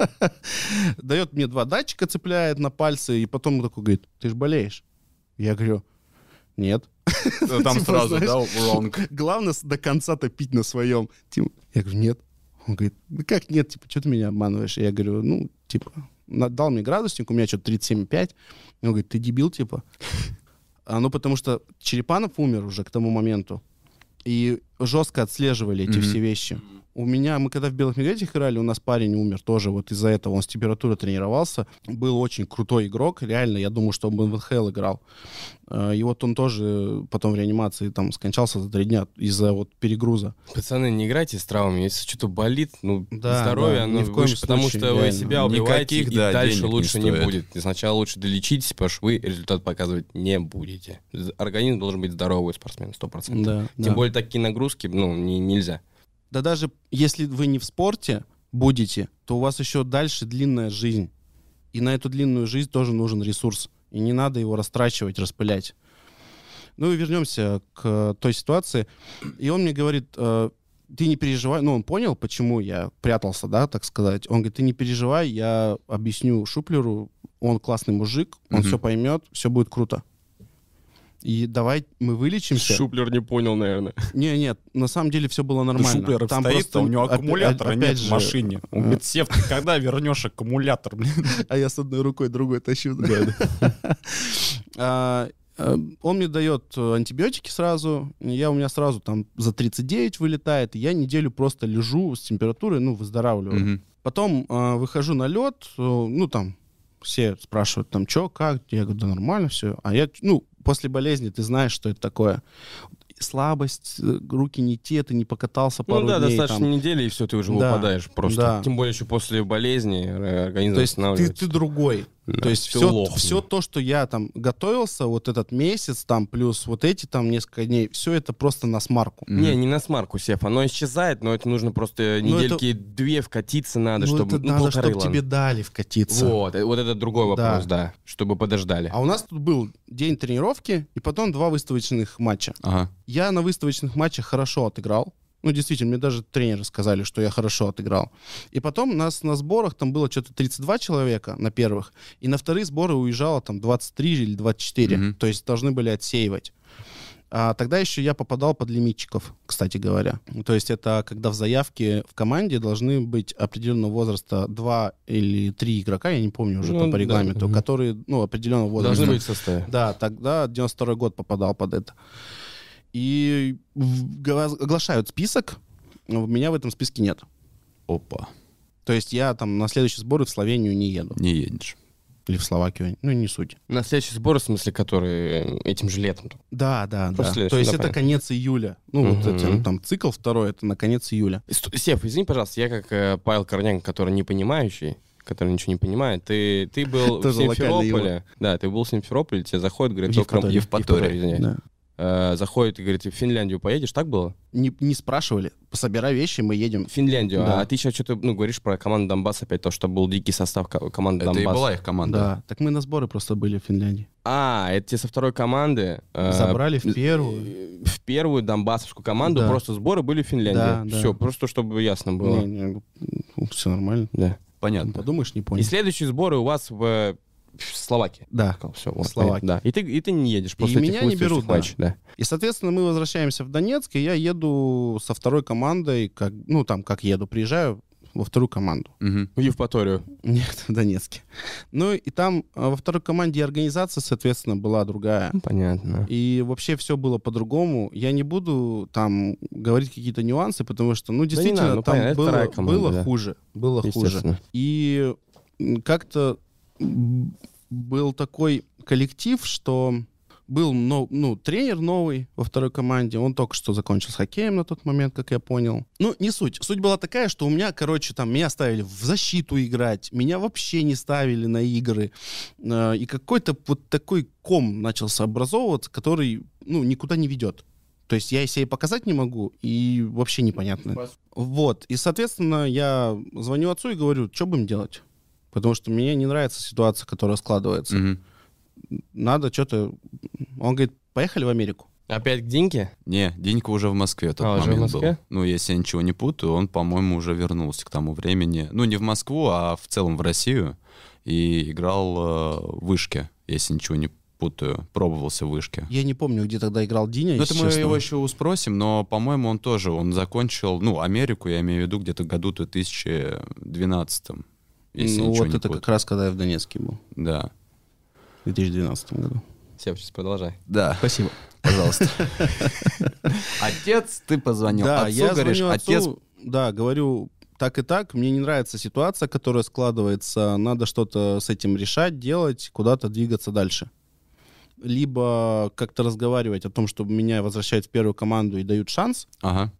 Дает мне два датчика, цепляет на пальцы, и потом такой говорит, ты же болеешь? Я говорю, нет. Там Типа, сразу, да, wrong. Главное до конца топить на своем. Типа, я говорю, нет. Он говорит, ну как нет, типа, что ты меня обманываешь? Я говорю, ну, типа, дал мне градусник, у меня что-то 37,5. Он говорит, ты дебил, типа. А, ну, потому что Черепанов умер уже к тому моменту. И жестко отслеживали эти Мгм. все вещи. У меня, мы когда в «Белых медведях» играли, у нас парень умер тоже вот из-за этого. Он с температурой тренировался. Был очень крутой игрок. Реально, я думаю, что он бы в НХЛ играл. Э, И вот он тоже потом в реанимации там скончался за три дня из-за вот перегруза. Пацаны, не играйте с травмами. Если что-то болит, ну, Да, здоровье, да, оно ни в коем выше, потому случае, что вы реально. себя убиваете, Никаких, и да, дальше не лучше не, стоит. будет. И сначала лучше долечитесь, потому что вы результат показывать не будете. Организм должен быть здоровый у спортсмена, 100%. Да, Тем да. более такие нагрузки, ну, не- нельзя. Да даже если вы не в спорте будете, то у вас еще дальше длинная жизнь. И на эту длинную жизнь тоже нужен ресурс. И не надо его растрачивать, распылять. Ну и вернемся к той ситуации. И он мне говорит, э, ты не переживай. Ну, он понял, почему я прятался, да, так сказать. Он говорит, ты не переживай, я объясню Шуплеру, он классный мужик, он Мгм. все поймет, все будет круто. И давай мы вылечимся. Шуплер не понял, наверное. Не, нет, на самом деле все было нормально. Шуплер Там стоит, просто у него аккумулятора опять нет же, в машине. Он а. говорит, Сев, ты когда вернешь аккумулятор? блин?» А я с одной рукой другой тащу. А, э, Он мне дает антибиотики сразу. Я у меня сразу там за 39 вылетает. И я неделю просто лежу с температурой, ну, выздоравливаю. Потом э, выхожу на лед, э, ну, там, все спрашивают, там, что, как? Я говорю, да нормально все. А я, ну, после болезни ты знаешь, что это такое. Слабость, э, руки не те, ты не покатался пару Ну да, дней. достаточно там. недели, и все, ты уже Да, выпадаешь просто. да. Тем более еще после болезни э, организм То есть ты, ты другой. Да, То есть все, все то, что я там готовился, вот этот месяц там, плюс вот эти там несколько дней, все это просто на смарку. Не, не на смарку, Сев. Оно исчезает, но это нужно просто Ну, недельки две вкатиться надо, ну, чтобы... это ну, надо, полторы, чтобы тебе дали вкатиться. Вот, э, вот это другой Да. вопрос, да. Чтобы подождали. А у нас тут был день тренировки и потом два выставочных матча. Ага. Я на выставочных матчах хорошо отыграл. Ну, действительно, мне даже тренеры сказали, что я хорошо отыграл. И потом нас на сборах, там было что-то 32 человека на первых, и на вторые сборы уезжало там 23 или 24. Мгм. То есть должны были отсеивать. А тогда еще я попадал под лимитчиков, кстати говоря. То есть это когда в заявке в команде должны быть определенного возраста два или три игрока, я не помню уже Ну, там по да. регламенту, Мгм. которые, ну, определенного возраста. Должны быть в составе. Да, тогда 92 год попадал под это. И оглашают список, но меня в этом списке нет. Опа. То есть я там на следующие сборы в Словению не еду. Не едешь. Или в Словакию. Ну, не суть. На следующий сбор, в смысле, который э, этим же летом. Да, да, Просто да. следующий, То есть да, это понятно. конец июля. Ну, вот Мгм. это, там цикл второй, это на конец июля. Сев, извини, пожалуйста, я как э, Павел Корняк, который не понимающий, который ничего не понимает, ты, ты был в Симферополе. Да, ты был в Симферополе, тебе заходит, говорит, В только Евпатории. извиняюсь. Э, заходит и говорит, в Финляндию поедешь, так было? Не, не спрашивали. собирай вещи, мы едем. В Финляндию. Да. А ты сейчас что-то ну, говоришь про команду Донбасс опять, то, что был дикий состав ко- команды Это и Донбасс. была их команда. Да, так мы на сборы просто были в Финляндии. А, это те со второй комманды. э, Забрали в первую. э, В первую донбассовскую команду Да. просто сборы были в Финляндии. Да, да. Все, просто чтобы ясно было. все нормально. Да. Понятно. Подумаешь, не И понял. следующие сборы у вас в, э, в Словакии. Да. Все, В Словакии. Да. И ты, и ты не едешь после И этих меня не берут, да. матчей, да. И, соответственно, мы возвращаемся в Донецк, и я еду со второй командой, как, ну, там, как еду, приезжаю во вторую команду. Мгм. В Евпаторию. Нет, в Донецке. Ну, и там а, во второй команде организация, соответственно, была другая. Ну, понятно. И вообще все было по-другому. Я не буду там говорить какие-то нюансы, потому что, ну, действительно, надо, ну, там понятно, было, команда, было да. хуже. Было хуже. И как-то был такой коллектив, что был но- ну, тренер новый во второй команде, он только что закончил с хоккеем на тот момент, как я понял. Ну, не суть. Суть была такая, что у меня, короче, там, меня ставили в защиту играть, меня вообще не ставили на игры. Э, И какой-то вот такой ком начался образовываться, который, ну, никуда не ведет. То есть я себе и показать не могу, и вообще непонятно. Вот. И, соответственно, я звоню отцу и говорю, что будем делать? Потому что мне не нравится ситуация, которая складывается. Мгм. Надо что-то... Он говорит, поехали в Америку. Опять к Динке? Не, Денька уже в Москве в тот А, уже в момент Москве? был. Ну, если я ничего не путаю, он, по-моему, уже вернулся к тому времени. Ну, не в Москву, а в целом в Россию. И играл э, в Вышке, если ничего не путаю. Пробовался в Вышке. Я не помню, где тогда играл Диня, Ну, это мы честно. его еще спросим, но, по-моему, он тоже, он закончил, ну, Америку, я имею в виду, где-то году 2012 если Ну, вот не это путаю. как раз, когда я в Донецке был. Да. В 2012 году. Все, сейчас продолжай. Да, Спасибо. пожалуйста. Отец, ты позвонил. Да, Отцу, я говоришь, отец... да, говорю, так и так, мне не нравится ситуация, которая складывается, надо что-то с этим решать, делать, куда-то двигаться дальше. Либо как-то разговаривать о том, чтобы меня возвращают в первую команду и дают шанс, Ага.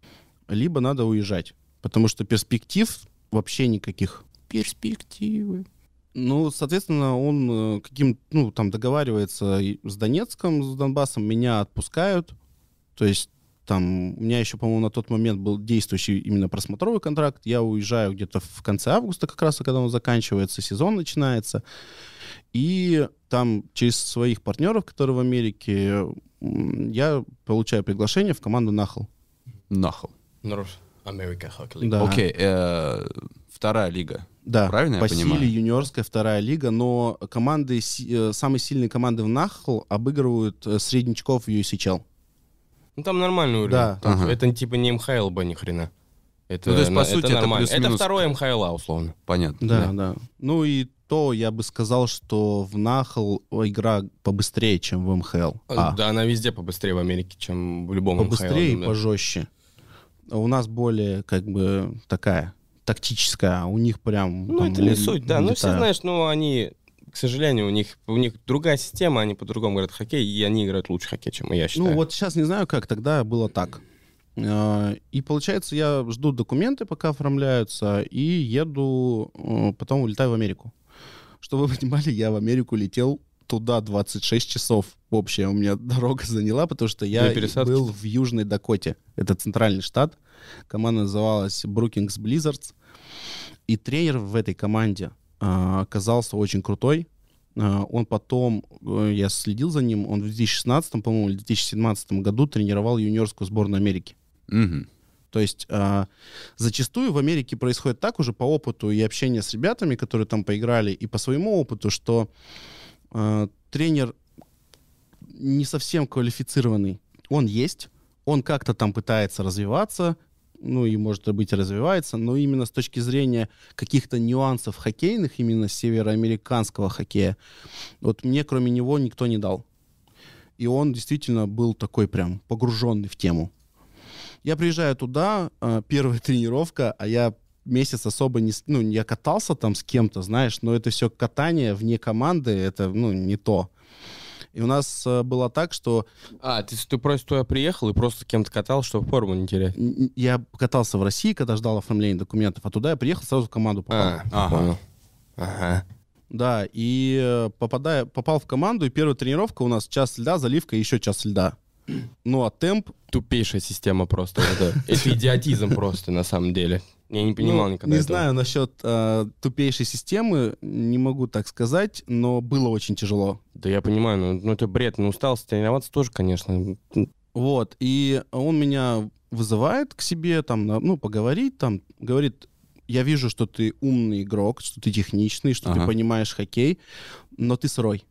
либо надо уезжать. Потому что перспектив вообще никаких. Перспективы. Ну, соответственно, он э, каким, ну, там договаривается с Донецком, с Донбассом, меня отпускают. То есть там у меня еще, по-моему, на тот момент был действующий именно просмотровый контракт. Я уезжаю где-то в конце августа, как раз, когда он заканчивается, сезон начинается. И там через своих партнеров, которые в Америке, я получаю приглашение в команду Нахл. Нахал. Америка Хоккей Да. Окей, э, вторая лига. Да, Правильно я по понимаю? силе юниорская вторая лига, но команды, э, самые сильные команды в Нахл обыгрывают э, среднячков в USHL. Ну там нормальный уровень. Да. Там Ага. Это типа не МХЛБ ни хрена. Это, Ну, то есть, по на- сути, это нормально. Это плюс-минус- второй МХЛА, условно. Понятно. Да, да, Ну и то я бы сказал, что в Нахл игра побыстрее, чем в МХЛ. А, Да, она везде побыстрее в Америке, чем в любом побыстрее МХЛ. и пожестче. А у нас более, как бы, такая тактическая, а у них прям... Ну, там это не суть, да. Ну, все знаешь, ну, они, к сожалению, у них, у них другая система, они по-другому играют в хоккей, и они играют лучше хоккей, чем я считаю. Ну вот сейчас не знаю, как тогда было так. Э, И получается, я жду документы, пока оформляются, и еду, э, потом улетаю в Америку. Чтобы вы понимали, я в Америку летел туда 26 часов общая у меня дорога заняла, потому что я был в Южной Дакоте. Это центральный штат. Команда называлась Brookings Blizzards. И тренер в этой команде а, оказался очень крутой. А, Он потом, э, я следил за ним, он в 2016, по-моему, или 2017 году тренировал юниорскую сборную Америки. Мгм. То есть а, зачастую в Америке происходит так уже по опыту и общения с ребятами, которые там поиграли, и по своему опыту, что а, тренер не совсем квалифицированный. Он есть, он как-то там пытается развиваться, ну и, может быть, развивается, но именно с точки зрения каких-то нюансов хоккейных, именно североамериканского хоккея, вот мне кроме него никто не дал. И он действительно был такой прям погруженный в тему. Я приезжаю туда, э, первая тренировка, а я месяц особо не... Ну, я катался там с кем-то, знаешь, но это все катание вне команды, это, ну, не то. И у нас э, было так, что А, ты, ты просто туда приехал и просто с кем-то катал, чтобы форму не терять. я катался в России, когда ждал оформления документов, а туда я приехал, сразу в команду попал. А, Ага. понял. Ага. Да, и э, попадая, попал в команду, и первая тренировка у нас час льда, заливка и еще час льда. Ну, а темп... Тупейшая система просто. Это, это идиотизм просто, на самом деле. Я не понимал ну, никогда Не этого. знаю насчет э, тупейшей системы, не могу так сказать, но было очень тяжело. Да я понимаю, ну, ну это бред. Ну, усталость тренироваться тоже, конечно. Вот, и он меня вызывает к себе, там, ну, поговорить, там, говорит, я вижу, что ты умный игрок, что ты техничный, что ты Ага. понимаешь хоккей, но ты сырой.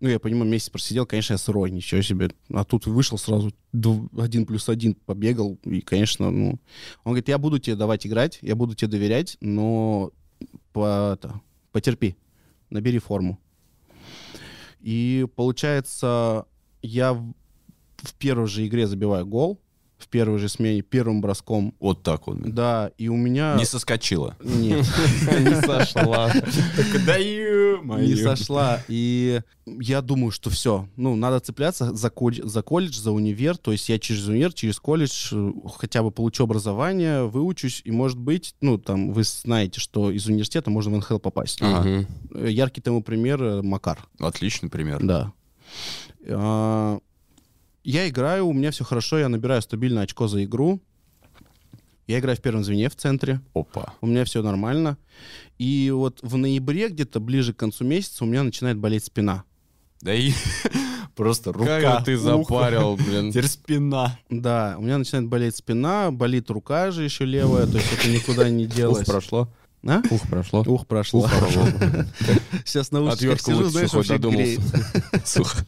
Ну, я понимаю, месяц просидел, конечно, я сырой, ничего себе. А тут вышел сразу один плюс один, побегал, и, конечно, ну... Он говорит, я буду тебе давать играть, я буду тебе доверять, но по, это, потерпи, набери форму. И получается, я в первой же игре забиваю гол, в первой же смене, первым броском. Вот так вот. Да, и у меня... Не соскочила. Нет, Не сошла. Не сошла. И я думаю, что все. Ну, надо цепляться за, колледж, за колледж, за универ. То есть я через универ, через колледж э, хотя бы получу образование, выучусь. И, может быть, ну, там, вы знаете, что из университета можно в НХЛ попасть. Э, Яркий тому пример э, Макар. Отличный пример. Да. Я играю, у меня все хорошо, я набираю стабильное очко за игру. Я играю в первом звене в центре, Опа. у меня все нормально. И вот в ноябре, где-то ближе к концу месяца, у меня начинает болеть спина. Да и просто рука. Как ты ухо. запарил, блин. Теперь спина. Да, у меня начинает болеть спина, болит рука же еще левая, то есть это никуда не Ух, делось. прошло. А? Ух, прошло. Ух, прошло. Ух, прошло. Сейчас на Отвертку сижу, знаешь, вообще греет. додумался. Сухо.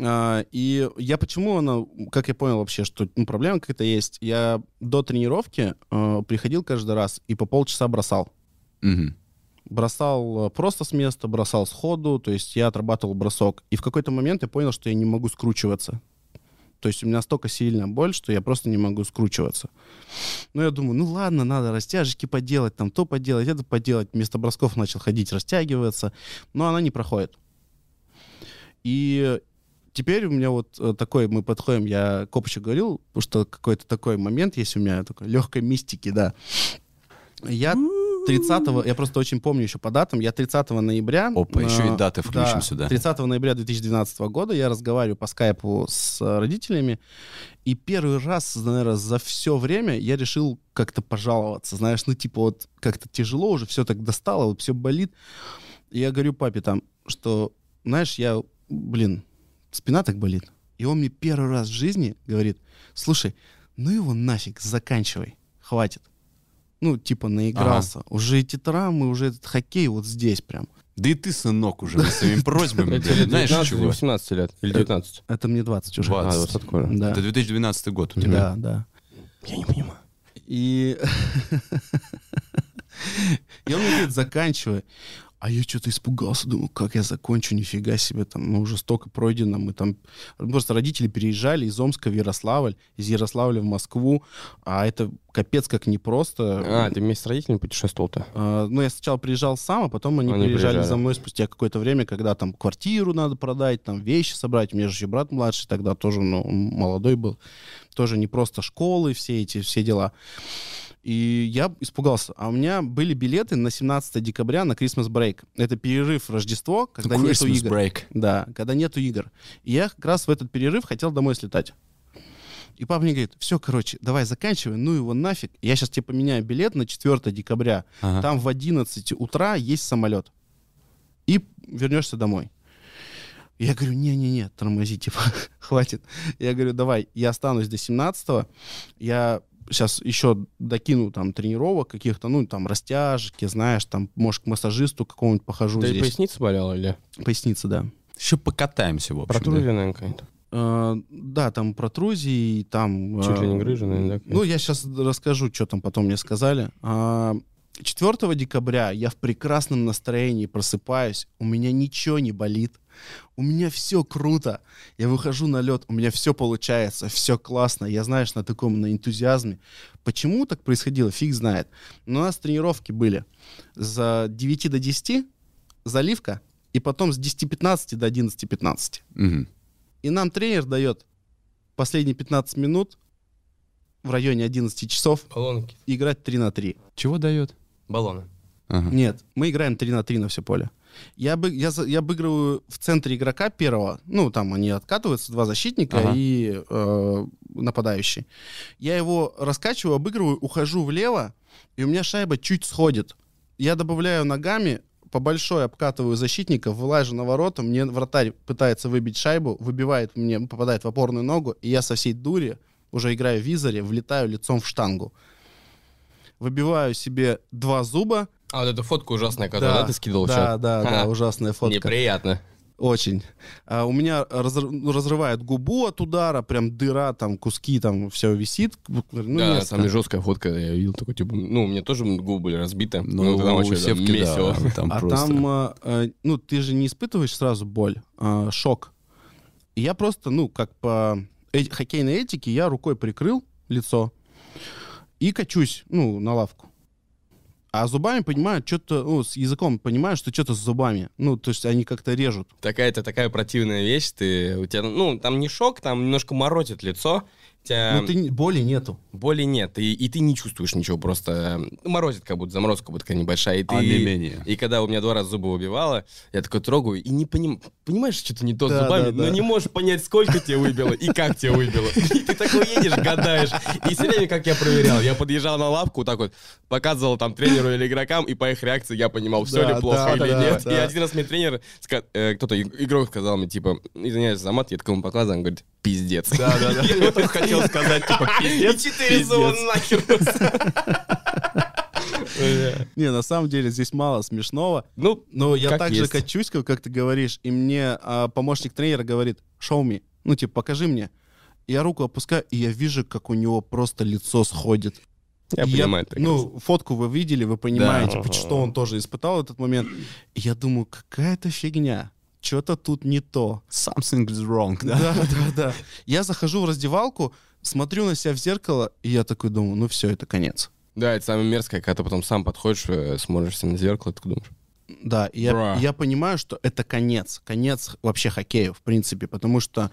А, И я почему она, как я понял вообще, что ну, проблема какая-то есть. Я до тренировки э, приходил каждый раз и по полчаса бросал. Мгм. Бросал э, просто с места, бросал сходу, то есть я отрабатывал бросок. И в какой-то момент я понял, что я не могу скручиваться. То есть у меня столько сильная боль, что я просто не могу скручиваться. Ну, я думаю, ну ладно, надо растяжки поделать, там то поделать, это поделать. Вместо бросков начал ходить, растягиваться, но она не проходит. И теперь у меня вот э, такой, мы подходим, я Копычу говорил, потому что какой-то такой момент есть у меня, такой легкой мистики, да. Я 30 я просто очень помню еще по датам, я 30 ноября... Опа, еще и даты включим да, сюда. 30 ноября 2012 года я разговариваю по скайпу с э, родителями, и первый раз, наверное, за все время я решил как-то пожаловаться, знаешь, ну типа вот как-то тяжело уже, все так достало, вот все болит. И я говорю папе там, что, знаешь, я, блин, спина так болит. И он мне первый раз в жизни говорит, слушай, ну его нафиг, заканчивай, хватит. Ну, типа, наигрался. Уже эти травмы, уже этот хоккей вот здесь прям. Да и ты, сынок, уже со своими просьбами, знаешь 19 или чего? 18 лет? Или 19? Это мне 20 уже. 20. А. Это 2012 год у тебя. Да, да. Я не понимаю. И... И он мне говорит, заканчивай. А я что-то испугался, думаю, как я закончу, нифига себе, там, ну, уже столько пройдено, мы там, просто родители переезжали из Омска в Ярославль, из Ярославля в Москву, а это капец как непросто. А, ты вместе с родителями путешествовал-то? А, Ну, я сначала приезжал сам, а потом они, Они приезжали, приезжали. за мной спустя какое-то время, когда там квартиру надо продать, там вещи собрать. У меня же еще брат младший тогда тоже, ну, молодой был. Тоже не просто школы, все эти, все дела. И я испугался. А у меня были билеты на 17 декабря на Christmas Break. Это перерыв в Рождество, когда нету Christmas игр. break. Да, когда нету игр. И я как раз в этот перерыв хотел домой слетать. И папа мне говорит, все, короче, давай заканчивай, ну его нафиг. Я сейчас тебе поменяю билет на 4 декабря. Ага. Там в 11 утра есть самолет. И вернешься домой. Я говорю, не-не-не, тормози, типа, хватит. Я говорю, давай, я останусь до 17 я сейчас еще докину там тренировок каких-то, ну, там, растяжки, знаешь, там, может, к массажисту какому-нибудь похожу и здесь. поясница болела или? Поясница, да. Еще покатаемся, в общем. да. Протрузия, наверное, какая-то. Э, да, там протрузии, там... Чуть ли не э, грыжа, наверное, да? Ну, я сейчас расскажу, что там потом мне сказали. А, 4 декабря я в прекрасном настроении просыпаюсь, у меня ничего не болит, у меня все круто. Я выхожу на лед, у меня все получается, все классно. Я, знаешь, на таком, на энтузиазме. Почему так происходило, фиг знает. Но у нас тренировки были за 9 до 10, заливка, и потом с 10.15 до 11.15. Мгм. И нам тренер дает последние 15 минут в районе 11 часов Баллоны. играть 3 на 3. Чего дает? Баллоны. Ага. Нет, мы играем 3 на 3 на все поле. Я, бы, я, я обыгрываю в центре игрока первого, ну, там они откатываются, два защитника Ага. и э, нападающий. Я его раскачиваю, обыгрываю, ухожу влево, и у меня шайба чуть сходит. Я добавляю ногами, по большой обкатываю защитника, вылажу на ворота, мне вратарь пытается выбить шайбу, выбивает мне, попадает в опорную ногу, и я со всей дури, уже играю в визоре, влетаю лицом в штангу. Выбиваю себе два зуба, А вот эта фотка ужасная, которую да, ты скидывал да, чат? да, да, Ха, ужасная фотка. Неприятно. Очень. А у меня разр- ну, разрывает губу от удара, прям дыра, там куски, там все висит. Ну, да, несколько. там и жесткая фотка, я видел такой, типа, ну, у меня тоже губы были разбиты. Ну, там у вообще, да, Севки, да, месиво. там а просто... там, а, а, ну, ты же не испытываешь сразу боль, а, шок. И я просто, ну, как по э- хоккейной этике, я рукой прикрыл лицо и качусь, ну, на лавку. А зубами понимаю, что-то, ну, с языком понимаю, что что-то с зубами. Ну, то есть они как-то режут. Такая-то такая противная вещь, ты, у тебя, ну, там не шок, там немножко морозит лицо, тебя Ну, ты, боли нету. боли нет, и, и ты не чувствуешь ничего, просто э, морозит как будто, заморозка как будто такая небольшая, и ты... А не менее. И когда у меня два раза зубы выбивало, я такой трогаю и не поним... понимаешь, что-то не то с Да, зубами, да, но да. не можешь понять, сколько тебе выбило и как тебе выбило. И ты такой едешь, гадаешь. И все время, как я проверял, я подъезжал на лавку, так вот, показывал там тренеру или игрокам, и по их реакции я понимал, все Да, ли плохо да, или да, нет. да. И один раз мне тренер, э, кто-то, иг- игрок сказал мне, типа, извиняюсь за мат, я такому показывал, он говорит, пиздец. Да, да, да. Я вот хотел сказать, типа, пиздец. И четыре зуба нахер. Не, на самом деле здесь мало смешного. Ну, Но я Как так же качусь, как, ты говоришь, и мне а, помощник тренера говорит, show me, ну, типа, покажи мне. Я руку опускаю, и я вижу, как у него просто лицо сходит. я И понимаю. прекрасно. Ну, фотку вы видели, вы понимаете, Да. что он тоже испытал этот момент. И я думаю, какая-то фигня. Что-то тут не то. Something is wrong, да? Да, да, да. Я захожу в раздевалку, смотрю на себя в зеркало, и я такой думаю, ну все, это конец. Да, это самое мерзкое, когда ты потом сам подходишь, э, смотришься на зеркало, и ты думаешь, Да, и я, Бра. я понимаю, что это конец. Конец вообще хоккея, в принципе, потому что,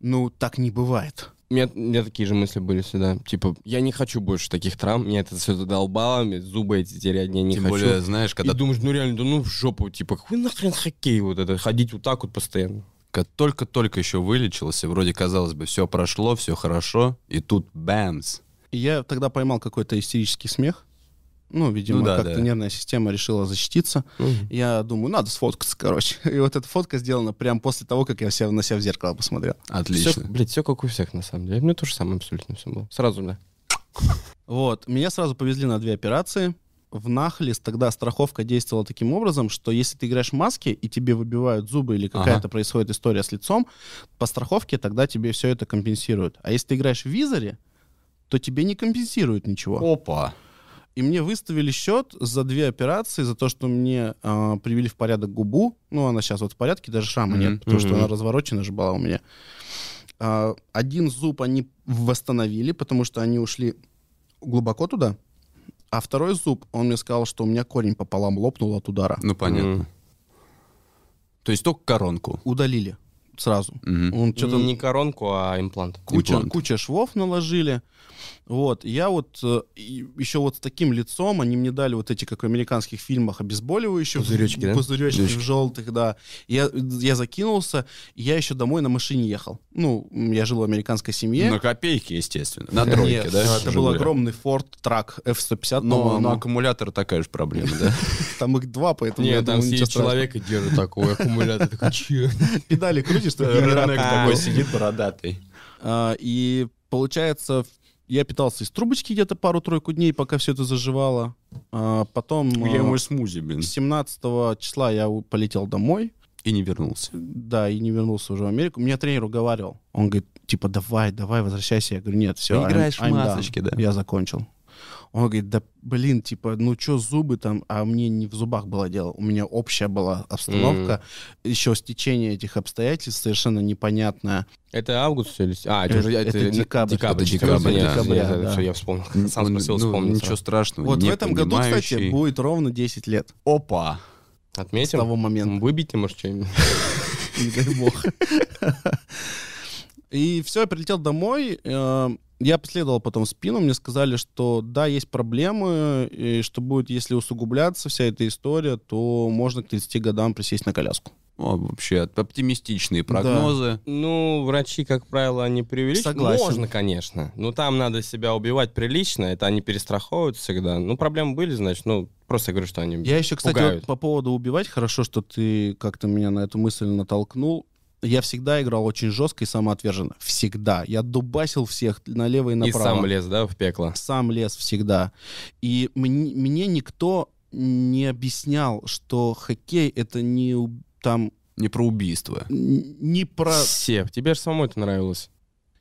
ну, так не бывает. У меня, у меня такие же мысли были всегда. Типа, я не хочу больше таких травм, меня это все задолбало, мне зубы эти терять я не Тем хочу. более, знаешь, когда И думаешь, ну реально, да ну в жопу, типа, какой нахрен хоккей вот это, ходить вот так вот постоянно. когда только-только еще вылечился, вроде, казалось бы, все прошло, все хорошо, и тут бэмс. И я тогда поймал какой-то истерический смех. Ну, видимо, Ну да, как-то да. нервная система решила защититься. Я думаю, надо сфоткаться, короче. И вот эта фотка сделана прямо после того, как я себя, на себя в зеркало посмотрел. Отлично. Все, блядь, все как у всех, на самом деле. Мне то же самое абсолютно все было. Сразу, да. Вот. Меня сразу повезли на две операции. В Нахлис тогда страховка действовала таким образом, что если ты играешь в маске и тебе выбивают зубы или какая-то Ага. происходит история с лицом, по страховке тогда тебе все это компенсируют. А если ты играешь в визоре, то тебе не компенсируют ничего. Опа. И мне выставили счет за две операции, за то, что мне а, привели в порядок губу. Ну, она сейчас вот в порядке, даже шрама Мгм. нет, потому что Мгм. она разворочена же была у меня. А, один зуб они восстановили, потому что они ушли глубоко туда. А второй зуб, он мне сказал, что у меня корень пополам лопнул от удара. Ну, понятно. Мгм. То есть только коронку. Удалили сразу. Мгм. Он что-то Не коронку, а имплант. куча, имплант. куча швов наложили. Вот, я вот э, еще вот с таким лицом, они мне дали вот эти, как в американских фильмах, обезболивающие. Пузыречки, да? Пузыречки Пузыречки. в желтых, да. Я, я закинулся, и я еще домой на машине ехал. Ну, я жил в американской семье. На копейки, естественно. На Нет, тройке, да? Это был «Жигули»? огромный Ford Трак F-150, Но, по-моему. но аккумулятор такая же проблема, да? Там их два, поэтому я Нет, там думаю, человек и держит такой аккумулятор. Такой, че? Крутишь, что генератор такой сидит бородатый. А, И получается, я питался из трубочки где-то пару-тройку дней, пока все это заживало. А, Потом Я а, мой смузи, блин. 17 числа я полетел домой, И не вернулся. да, и не вернулся уже в Америку. Меня тренер уговаривал. Он говорит, типа, давай, давай, возвращайся. Я говорю, нет, все, Играешь в масочке, да? Я закончил. Он говорит, да, блин, типа, ну что, зубы там, а мне не в зубах было дело, у меня общая была обстановка, еще стечение этих обстоятельств совершенно непонятное. Это август или... А, это, Это- уже... это декабрь. Декабрь. Это 14 декабрь, да. декабря, Декабря, да. Все, я вспомнил. Сам Ну, спросил, ну, вспомнил. Ничего страшного. Вот в этом году, кстати, будет ровно 10 лет Опа! с Отметим? того момента. Выбить может что-нибудь? Не дай бог. И все, я прилетел домой. э, Я последовал потом в спину, мне сказали, что да, есть проблемы, и что будет, если усугубляться вся эта история, то можно к 30 годам присесть на коляску. О, вообще оптимистичные прогнозы. Ну, врачи, как правило, они преувеличивают. Согласен. Можно, конечно. Но там надо себя убивать прилично. Это они перестраховывают всегда. Ну, проблемы были, значит, ну, просто я говорю, что они Я еще, кстати, пугают. вот по поводу убивать, хорошо, что ты как-то меня на эту мысль натолкнул. Я всегда играл очень жестко и самоотверженно. Всегда. Я дубасил всех налево и И направо. сам лез, да, в пекло. Сам лез всегда. И мне, мне никто не объяснял, что хоккей это не там Не про убийство. не про... Сев, тебе же самому это нравилось.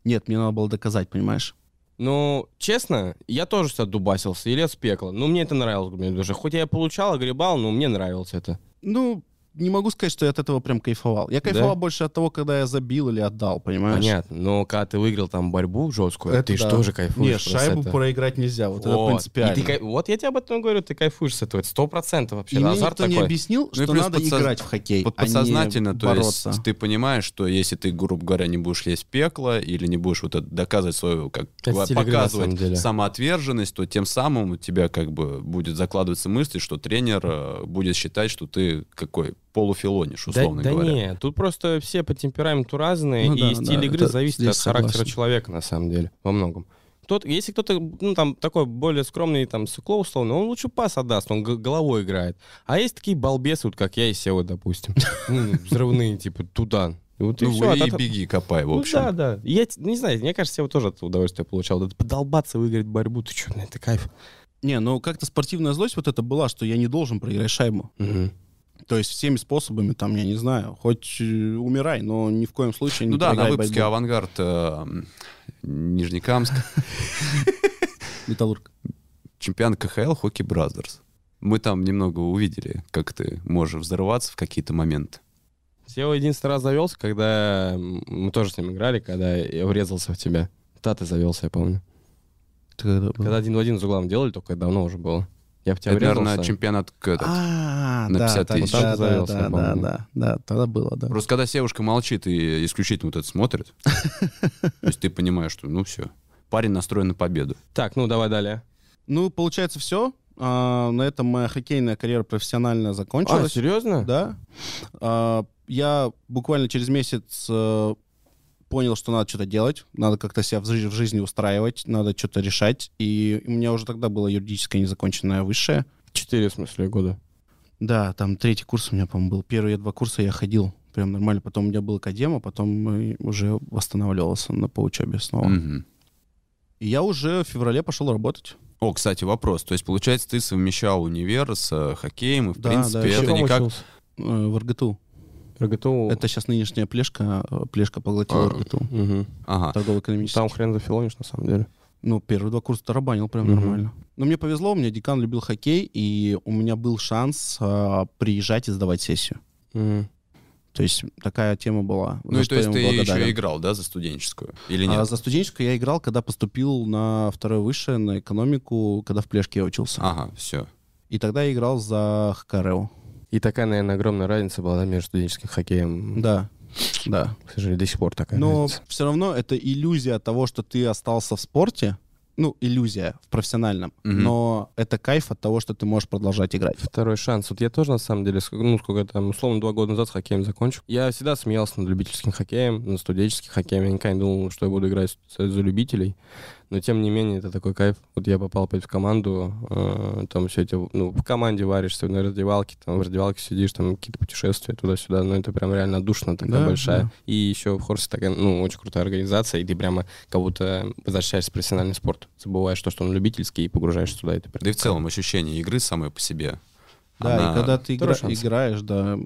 Нет, мне надо было доказать, понимаешь? Ну, честно, я тоже всегда дубасился и лез в пекло. Ну, мне это нравилось, мне даже. Хоть я и получал, огребал, но мне нравилось это. Ну, не могу сказать, что я от этого прям кайфовал. Я кайфовал больше от того, когда я забил или отдал, понимаешь? Понятно. Но когда ты выиграл там борьбу жесткую, Это ты же да. тоже кайфуешь. Нет, шайбу это. проиграть нельзя. Вот, это Вот. принципиально. И ты кай- Вот я тебе об этом говорю, ты кайфуешь с этого. Это сто процентов вообще. И мне Азарт никто не такой. объяснил, Ну что плюс надо подсоз- играть в хоккей, Под- а не подсознательно, то бороться. есть ты понимаешь, что если ты, грубо говоря, не будешь лезть в пекло или не будешь вот это доказывать свою, как Это игры, показывать деле. самоотверженность, то тем самым у тебя как бы будет закладываться мысль, что тренер э, будет считать, что ты какой полуфилонишь, Да, условно да говоря. нет, тут просто все по темпераменту разные, Ну и да, стиль да, игры это зависит от характера согласен. человека, на самом деле, во многом. Тот, если кто-то, ну, там, такой более скромный, там, сукло условно, он лучше пас отдаст, он головой играет. А есть такие балбесы, вот как я и Сева, допустим. Ну, взрывные, типа, туда. И вот и Ну, всё, и от этого- беги, копай, в Ну общем. да, да. Я, не знаю, мне кажется, Сева тоже от этого удовольствие получал. Вот Это подолбаться, выиграть борьбу, ты что, это кайф. Не, ну как-то спортивная злость вот это была, что я не должен проиграть шайбу. Мгм. То есть всеми способами, там, я не знаю, хоть э, умирай, но ни в коем случае не Ну да, на выпуске борьбу. «Авангард» э, Нижнекамск, Металлург. чемпион КХЛ «Hockey Brothers». Мы там немного увидели, как ты можешь взорваться в какие-то моменты. Сева единственный раз завелся, когда мы тоже с ним играли, когда я врезался в тебя. Да, ты завелся, я помню. Когда один в один с углом делали, только это давно уже было. Я в тебя Это, врезался. наверное, чемпионат к- этот. А, На да, 50 так, тысяч. да, да, да, да, да, да, тогда было, да. Просто когда девушка молчит и исключительно вот это смотрит, то есть ты понимаешь, что ну все, парень настроен на победу. Так, ну давай далее. Ну, получается, все. на этом моя хоккейная карьера профессионально А, закончилась. серьезно? Да. А, я буквально через месяц э, понял, что надо что-то делать, надо как-то себя в, жи- в жизни устраивать, надо что-то решать. И у меня уже тогда было юридическое незаконченное высшее. Четыре, в смысле, года. Да, там третий курс у меня, по-моему, был. Первые два курса я ходил прям нормально. Потом у меня был академ, а потом уже восстанавливался на, по учебе снова. Мгм. И я уже в феврале пошел работать. О, кстати, вопрос. То есть, получается, ты совмещал универ с э, хоккеем, и, в Да, принципе, да, это никак... учился? э, в РГТУ. РГТУ. Это сейчас нынешняя плешка. э, Плешка поглотила А, РГТУ. мгм. Ага. Торгово-экономический. Там хрен зафилонишь, на самом деле. Ну, первые два курса тарабанил прям Мгм. нормально. Но мне повезло, у меня декан любил хоккей, и у меня был шанс а, приезжать и сдавать сессию. Мгм. То есть такая тема была. Ну и то есть ты еще благодарен. играл, да, за студенческую? Или А нет? за студенческую я играл, когда поступил на второе высшее, на экономику, когда в Плешке я учился. Ага, все. И тогда я играл за ХКРУ. И такая, наверное, огромная разница была да, между студенческим хоккеем. Да, да. К сожалению, до сих пор такая Но разница. все равно это иллюзия того, что ты остался в спорте. Ну, иллюзия в профессиональном. Мгм. Но это кайф от того, что ты можешь продолжать играть. Второй шанс. Вот я тоже, на самом деле, ну, сколько там, условно, два года назад с хоккеем закончил. Я всегда смеялся над любительским хоккеем, над студенческим хоккеем. Я никогда не думал, что я буду играть за любителей. Но, тем не менее, это такой кайф. Вот я попал опять в команду, э, там все эти, ну, в команде варишься, на раздевалке, там в раздевалке сидишь, там какие-то путешествия туда-сюда. Ну, это прям реально душно такая Да, большая. да. И еще в Хорсе такая, ну, очень крутая организация, и ты прямо как будто возвращаешься в профессиональный спорт. Забываешь то, что он любительский, и погружаешься туда. И ты прям Да и в целом ощущение игры самой по себе. Да, Она- и когда ты игра- шанс. играешь, да,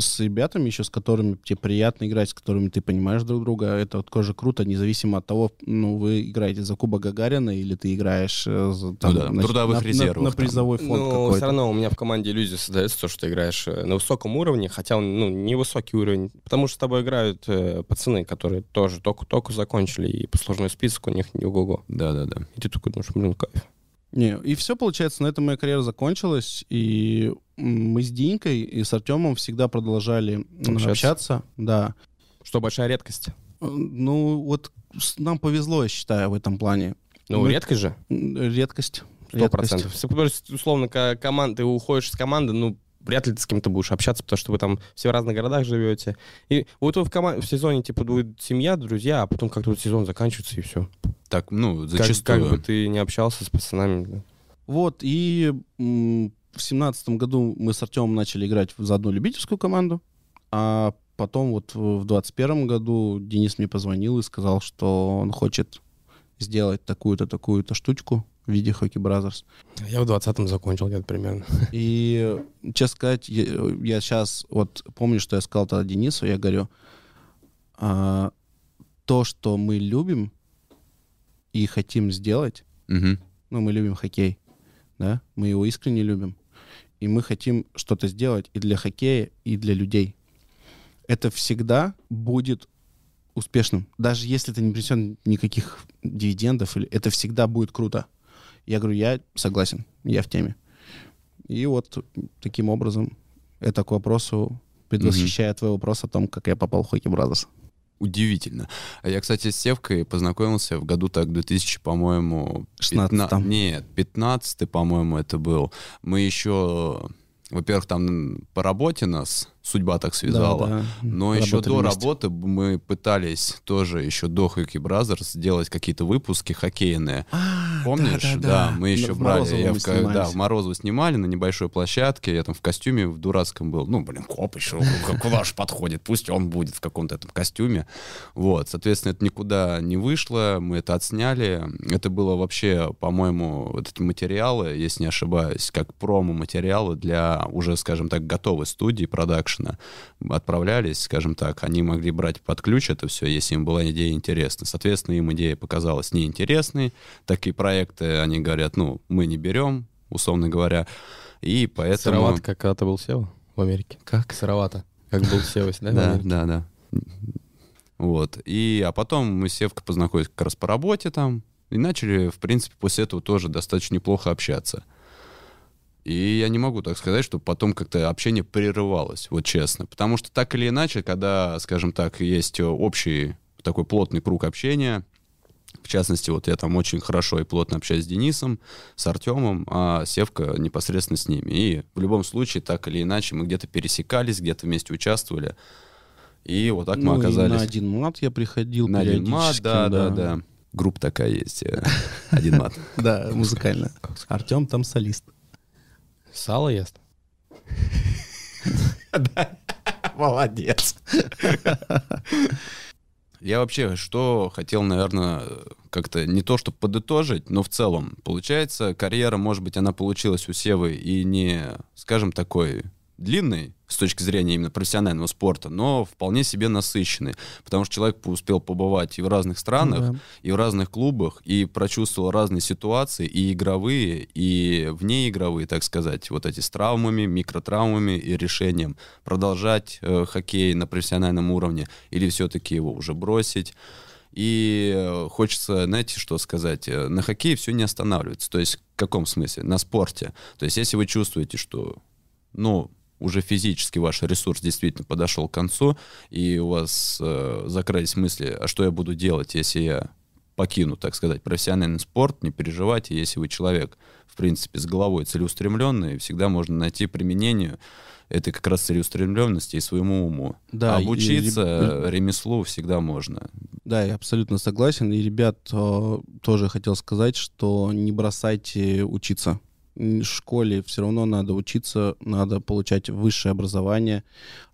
с ребятами еще, с которыми тебе приятно играть, с которыми ты понимаешь друг друга, это вот тоже круто, независимо от того, ну, вы играете за Куба Гагарина или ты играешь э, за, там, Ну да, в трудовых на, на- резервах на там. призовой фонд Ну, какой-то. все равно у меня в команде иллюзия создается, то, что ты играешь э, на высоком уровне, хотя он, ну, невысокий уровень, потому что с тобой играют э, пацаны, которые тоже только-только закончили, и послужной список у них не ого-го. Да-да-да. И ты такой думаешь, блин, кайф. Не, и все, получается, на этом моя карьера закончилась, и мы с Динькой и с Артемом всегда продолжали Общаться. общаться, да. Что большая редкость. Э, Ну, вот с- нам повезло, я считаю, в этом плане. Ну, Мы- редко же. Редкость. Сто Редкость. процентов. Условно, ка- команда, ты уходишь из команды, ну, вряд ли ты с кем-то будешь общаться, потому что вы там все в разных городах живете. И вот вы в, кома- в сезоне, типа, будет семья, друзья, а потом как-то вот сезон заканчивается, и все. Так, ну, Как, зачастую. как бы ты не общался с пацанами. да. Вот, и м, в семнадцатом году мы с Артемом начали играть в- за одну любительскую команду, а потом вот в двадцать первом году Денис мне позвонил и сказал, что он хочет сделать такую-то, такую-то штучку в виде Hockey Brothers. Я в 20-м закончил где-то примерно. И, честно сказать, я, сейчас вот помню, что я сказал тогда Денису, я говорю, а, то, что мы любим и хотим сделать, Мгм. ну, мы любим хоккей, да, мы его искренне любим, и мы хотим что-то сделать и для хоккея, и для людей. Это всегда будет успешным. Даже если это не принесет никаких дивидендов, или это всегда будет круто. Я говорю, я согласен, я в теме. И вот таким образом это к вопросу, предвосхищая твой вопрос о том, как я попал в Hockey Brothers. Удивительно. А я, кстати, с Севкой познакомился в году так 2000, по-моему... 16-м. 15 Нет, 15 по-моему, это был. Мы еще, во-первых, там по работе нас судьба так связала. Да, да. Но еще до вместе. работы мы пытались тоже еще до Hockey Brothers сделать какие-то выпуски хоккейные. А, Помнишь? да-да-да. мы еще В брали. Я в, да, в Морозово снимали на небольшой площадке. Я там в костюме в дурацком был. Ну, блин, коп еще. к- Куда же подходит? Пусть он будет в каком-то этом костюме. Вот, соответственно, это никуда не вышло. Мы это отсняли. Это было вообще, по-моему, вот эти материалы, если не ошибаюсь, как промо-материалы для уже, скажем так, готовой студии продакшена отправлялись, скажем так, они могли брать под ключ это все, если им была идея интересна. Соответственно, им идея показалась неинтересной. Такие проекты, они говорят, ну, мы не берем, условно говоря. И поэтому... Сыровато, как когда-то был Сева в Америке. Как? Сыровато. Как был Сева, да? Да, да, да. Вот. И, а потом мы с Севкой познакомились как раз по работе там. И начали, в принципе, после этого тоже достаточно неплохо общаться. И я не могу так сказать, что потом как-то общение прерывалось, вот честно. Потому что так или иначе, когда, скажем так, есть общий такой плотный круг общения, в частности, вот я там очень хорошо и плотно общаюсь с Денисом, с Артемом, а Севка непосредственно с ними. И в любом случае, так или иначе, мы где-то пересекались, где-то вместе участвовали. И вот так мы Ну, и оказались. на один мат я приходил На один мат, периодически, да, да, да. Группа такая есть. э, Один мат. Да, музыкальная. Артем там солист. Сало ест. Молодец. Я вообще что хотел, наверное, как-то не то, чтобы подытожить, но в целом, получается, карьера, может быть, она получилась у Севы и не, скажем, такой длинной с точки зрения именно профессионального спорта, но вполне себе насыщенный, потому что человек успел побывать и в разных странах, Да. и в разных клубах, и прочувствовал разные ситуации, и игровые, и внеигровые, так сказать, вот эти с травмами, микротравмами и решением продолжать э, хоккей на профессиональном уровне или все-таки его уже бросить. И э, хочется, знаете, что сказать, э, на хоккее все не останавливается. То есть в каком смысле? На спорте. То есть если вы чувствуете, что, ну, уже физически ваш ресурс действительно подошел к концу, и у вас э, закрылись мысли, а что я буду делать, если я покину, так сказать, профессиональный спорт, не переживайте, если вы человек, в принципе, с головой целеустремленный, всегда можно найти применение этой как раз целеустремленности и своему уму. Да, и- обучиться и- ремеслу всегда можно. Да, я абсолютно согласен. И, ребят, э, тоже хотел сказать, что не бросайте учиться. Школе все равно надо учиться, надо получать высшее образование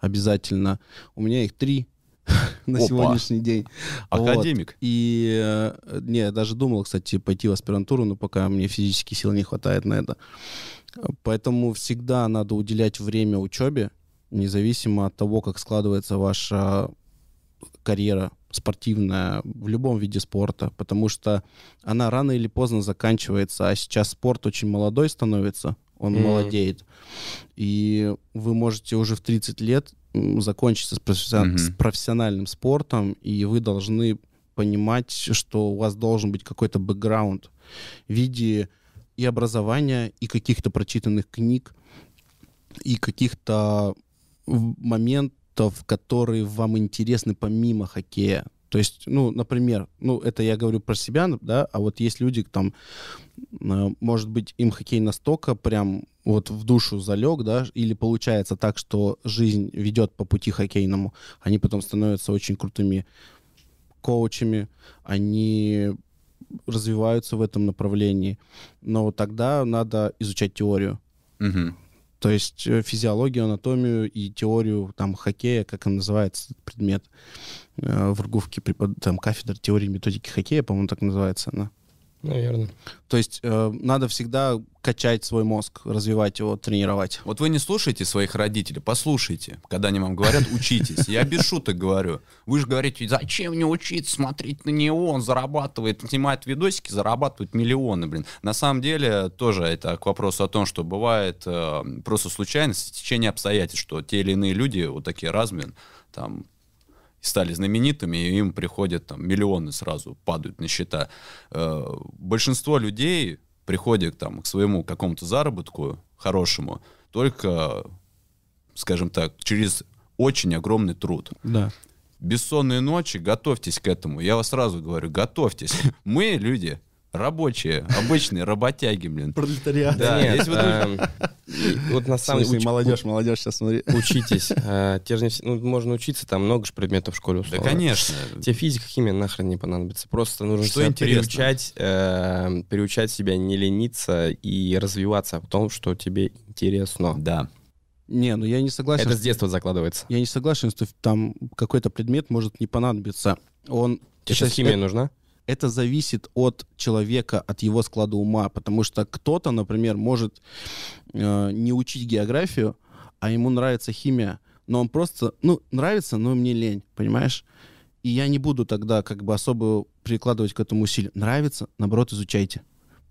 обязательно. У меня их три на Опа. сегодняшний день. Вот. Академик. И э, не, я даже думал, кстати, пойти в аспирантуру, но пока мне физически сил не хватает на это. Поэтому всегда надо уделять время учебе, независимо от того, как складывается ваша карьера спортивная в любом виде спорта, потому что она рано или поздно заканчивается, а сейчас спорт очень молодой становится, он Мгм. молодеет. И вы можете уже в 30 лет м, закончить с, профессион- Мгм. с профессиональным спортом, и вы должны понимать, что у вас должен быть какой-то бэкграунд в виде и образования, и каких-то прочитанных книг, и каких-то в- моментов, которые вам интересны помимо хоккея. То есть, ну, например, ну, это я говорю про себя, да, а вот есть люди, там, э, может быть, им хоккей настолько прям вот в душу залег, да, или получается так, что жизнь ведет по пути хоккейному, они потом становятся очень крутыми коучами, они развиваются в этом направлении, но тогда надо изучать теорию. Мгм. То есть э, физиологию, анатомию и теорию там хоккея, как он называется, этот предмет э, в РГУФке, препод- там кафедра теории методики хоккея, по-моему, так называется она. Наверное. То есть э, надо всегда качать свой мозг, развивать его, тренировать. Вот вы не слушаете своих родителей, послушайте, когда они вам говорят, учитесь. Я без шуток говорю. Вы же говорите, зачем мне учиться, смотреть на него, он зарабатывает, снимает видосики, зарабатывает миллионы, блин. На самом деле, тоже это к вопросу о том, что бывает э, просто случайность, течение обстоятельств, что те или иные люди, вот такие разные, там, стали знаменитыми, и им приходят там миллионы сразу, падают на счета. Э, большинство людей приходят там, к своему какому-то заработку хорошему только, скажем так, через очень огромный труд. Да. Бессонные ночи, готовьтесь к этому. Я вас сразу говорю, готовьтесь. Мы люди рабочие, обычные работяги, блин. Пролетариат. Да, Нет, если вы эм, вот на самом деле молодежь, молодежь, сейчас смотри. учитесь. Э, те же ну, можно учиться, там много же предметов в школе Да, условно. конечно. Тебе физика, химия нахрен не понадобится. Просто нужно Что приучать, э, приучать себя не лениться и развиваться в том, что тебе интересно. Да. Не, ну я не согласен. Это с детства закладывается. Я не согласен, что там какой-то предмет может не понадобиться. Он Тебе сейчас химия нужна? Это зависит от человека, от его склада ума, потому что кто-то, например, может э, не учить географию, а ему нравится химия, но он просто, ну, нравится, но мне лень, понимаешь? И я не буду тогда как бы особо прикладывать к этому усилия. Нравится, наоборот, изучайте.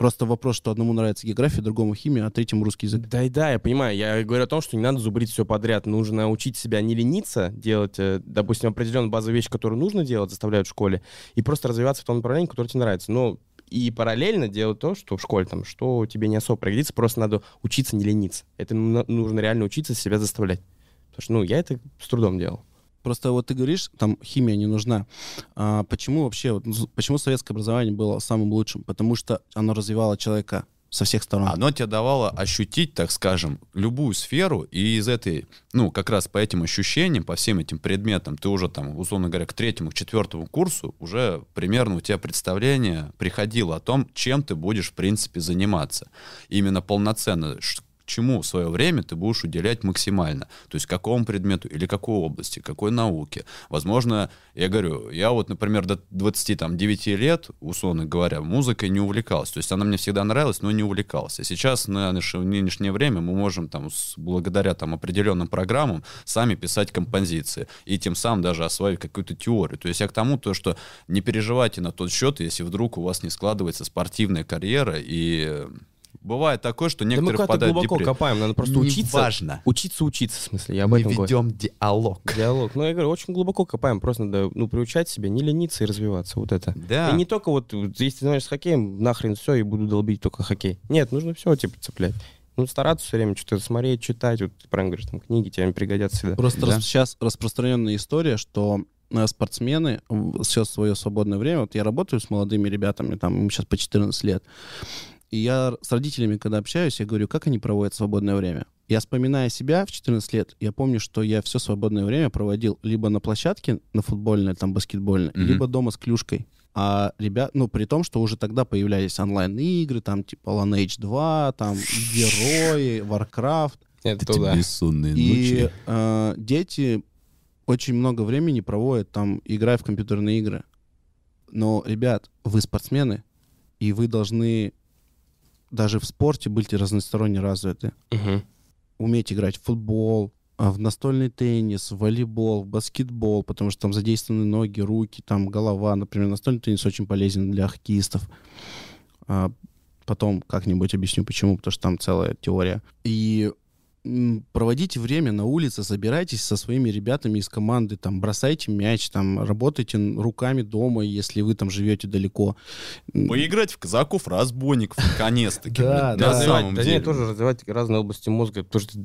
Просто вопрос, что одному нравится география, другому химия, а третьему русский язык. Да и да, я понимаю. Я говорю о том, что не надо зубрить все подряд. Нужно учить себя не лениться, делать, э, допустим, определенную базовую вещь, которую нужно делать, заставляют в школе, и просто развиваться в том направлении, которое тебе нравится. Но и параллельно делать то, что в школе, там, что тебе не особо пригодится, просто надо учиться не лениться. Это ну- нужно реально учиться себя заставлять. Потому что, ну, я это с трудом делал. Просто вот ты говоришь, там химия не нужна. А почему вообще, почему советское образование было самым лучшим? Потому что оно развивало человека со всех сторон. Оно тебе давало ощутить, так скажем, любую сферу, и из этой, ну, как раз по этим ощущениям, по всем этим предметам, ты уже там, условно говоря, к третьему, к четвертому курсу уже примерно у тебя представление приходило о том, чем ты будешь, в принципе, заниматься. Именно полноценно, чему в свое время ты будешь уделять максимально. То есть какому предмету или какой области, какой науке. Возможно, я говорю, я вот, например, до 29 лет, условно говоря, музыкой не увлекался. То есть она мне всегда нравилась, но не увлекался. Сейчас на наше нынешнее время мы можем там, благодаря там определенным программам сами писать композиции и тем самым даже осваивать какую-то теорию. То есть я к тому, то, что не переживайте на тот счет, если вдруг у вас не складывается спортивная карьера и Бывает такое, что Да мы некоторые впадают в глубоко депрессию. копаем, надо просто учиться. Неважно. Учиться учиться, в смысле, я об этом говорю. диалог. Диалог. Ну, я говорю, очень глубоко копаем, просто надо, ну, приучать себя, не лениться и развиваться, вот это. Да. И не только вот, если ты занимаешься хоккеем, нахрен все, и буду долбить только хоккей. Нет, нужно все, типа, цеплять. Ну, стараться все время что-то смотреть, читать, вот ты правильно говоришь, там книги тебе пригодятся всегда. Просто Да. рас- сейчас распространенная история, что э, спортсмены все свое свободное время, вот я работаю с молодыми ребятами, там им сейчас по 14 лет, и я с родителями, когда общаюсь, я говорю, как они проводят свободное время. Я вспоминая себя в 14 лет, я помню, что я все свободное время проводил либо на площадке, на футбольной, там, баскетбольной, Мгм. либо дома с клюшкой. А ребят, ну, при том, что уже тогда появлялись онлайн-игры, там, типа Lineage 2, там, Герои, Warcraft. Это туда. бессонные И ночи. э, дети очень много времени проводят там, играя в компьютерные игры. Но, ребят, вы спортсмены, и вы должны даже в спорте быть разносторонне развиты. Мгм. Уметь играть в футбол, а, в настольный теннис, в волейбол, в баскетбол, потому что там задействованы ноги, руки, там голова. Например, настольный теннис очень полезен для хоккеистов. А, потом как-нибудь объясню, почему, потому что там целая теория. И проводите время на улице, собирайтесь со своими ребятами из команды, там, бросайте мяч, там, работайте руками дома, если вы там живете далеко. Поиграть в казаков-разбойников, наконец-таки. Да, да. на развивать, самом да тоже развивать разные области мозга, потому что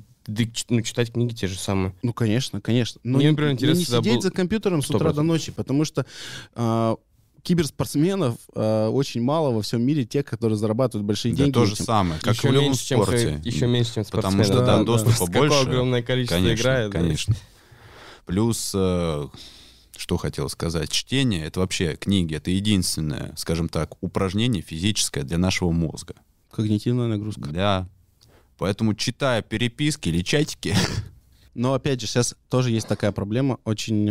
ну, читать книги те же самые. Ну, конечно, конечно. Но Мне, не- например, но интересно не сидеть был- за компьютером с утра до ночи, потому что а, киберспортсменов а, очень мало во всем мире тех, которые зарабатывают большие Да деньги. то же этим. самое, как еще и в любом меньше, чем, спорте. еще меньше, чем Потому что, да, да, доступа Какое больше. огромное количество Конечно, играет. да. конечно. Плюс, э, что хотел сказать, чтение, это вообще книги, это единственное, скажем так, упражнение физическое для нашего мозга. Когнитивная нагрузка. Да. Поэтому, читая переписки или чатики, Но, опять же, сейчас тоже есть такая проблема. Очень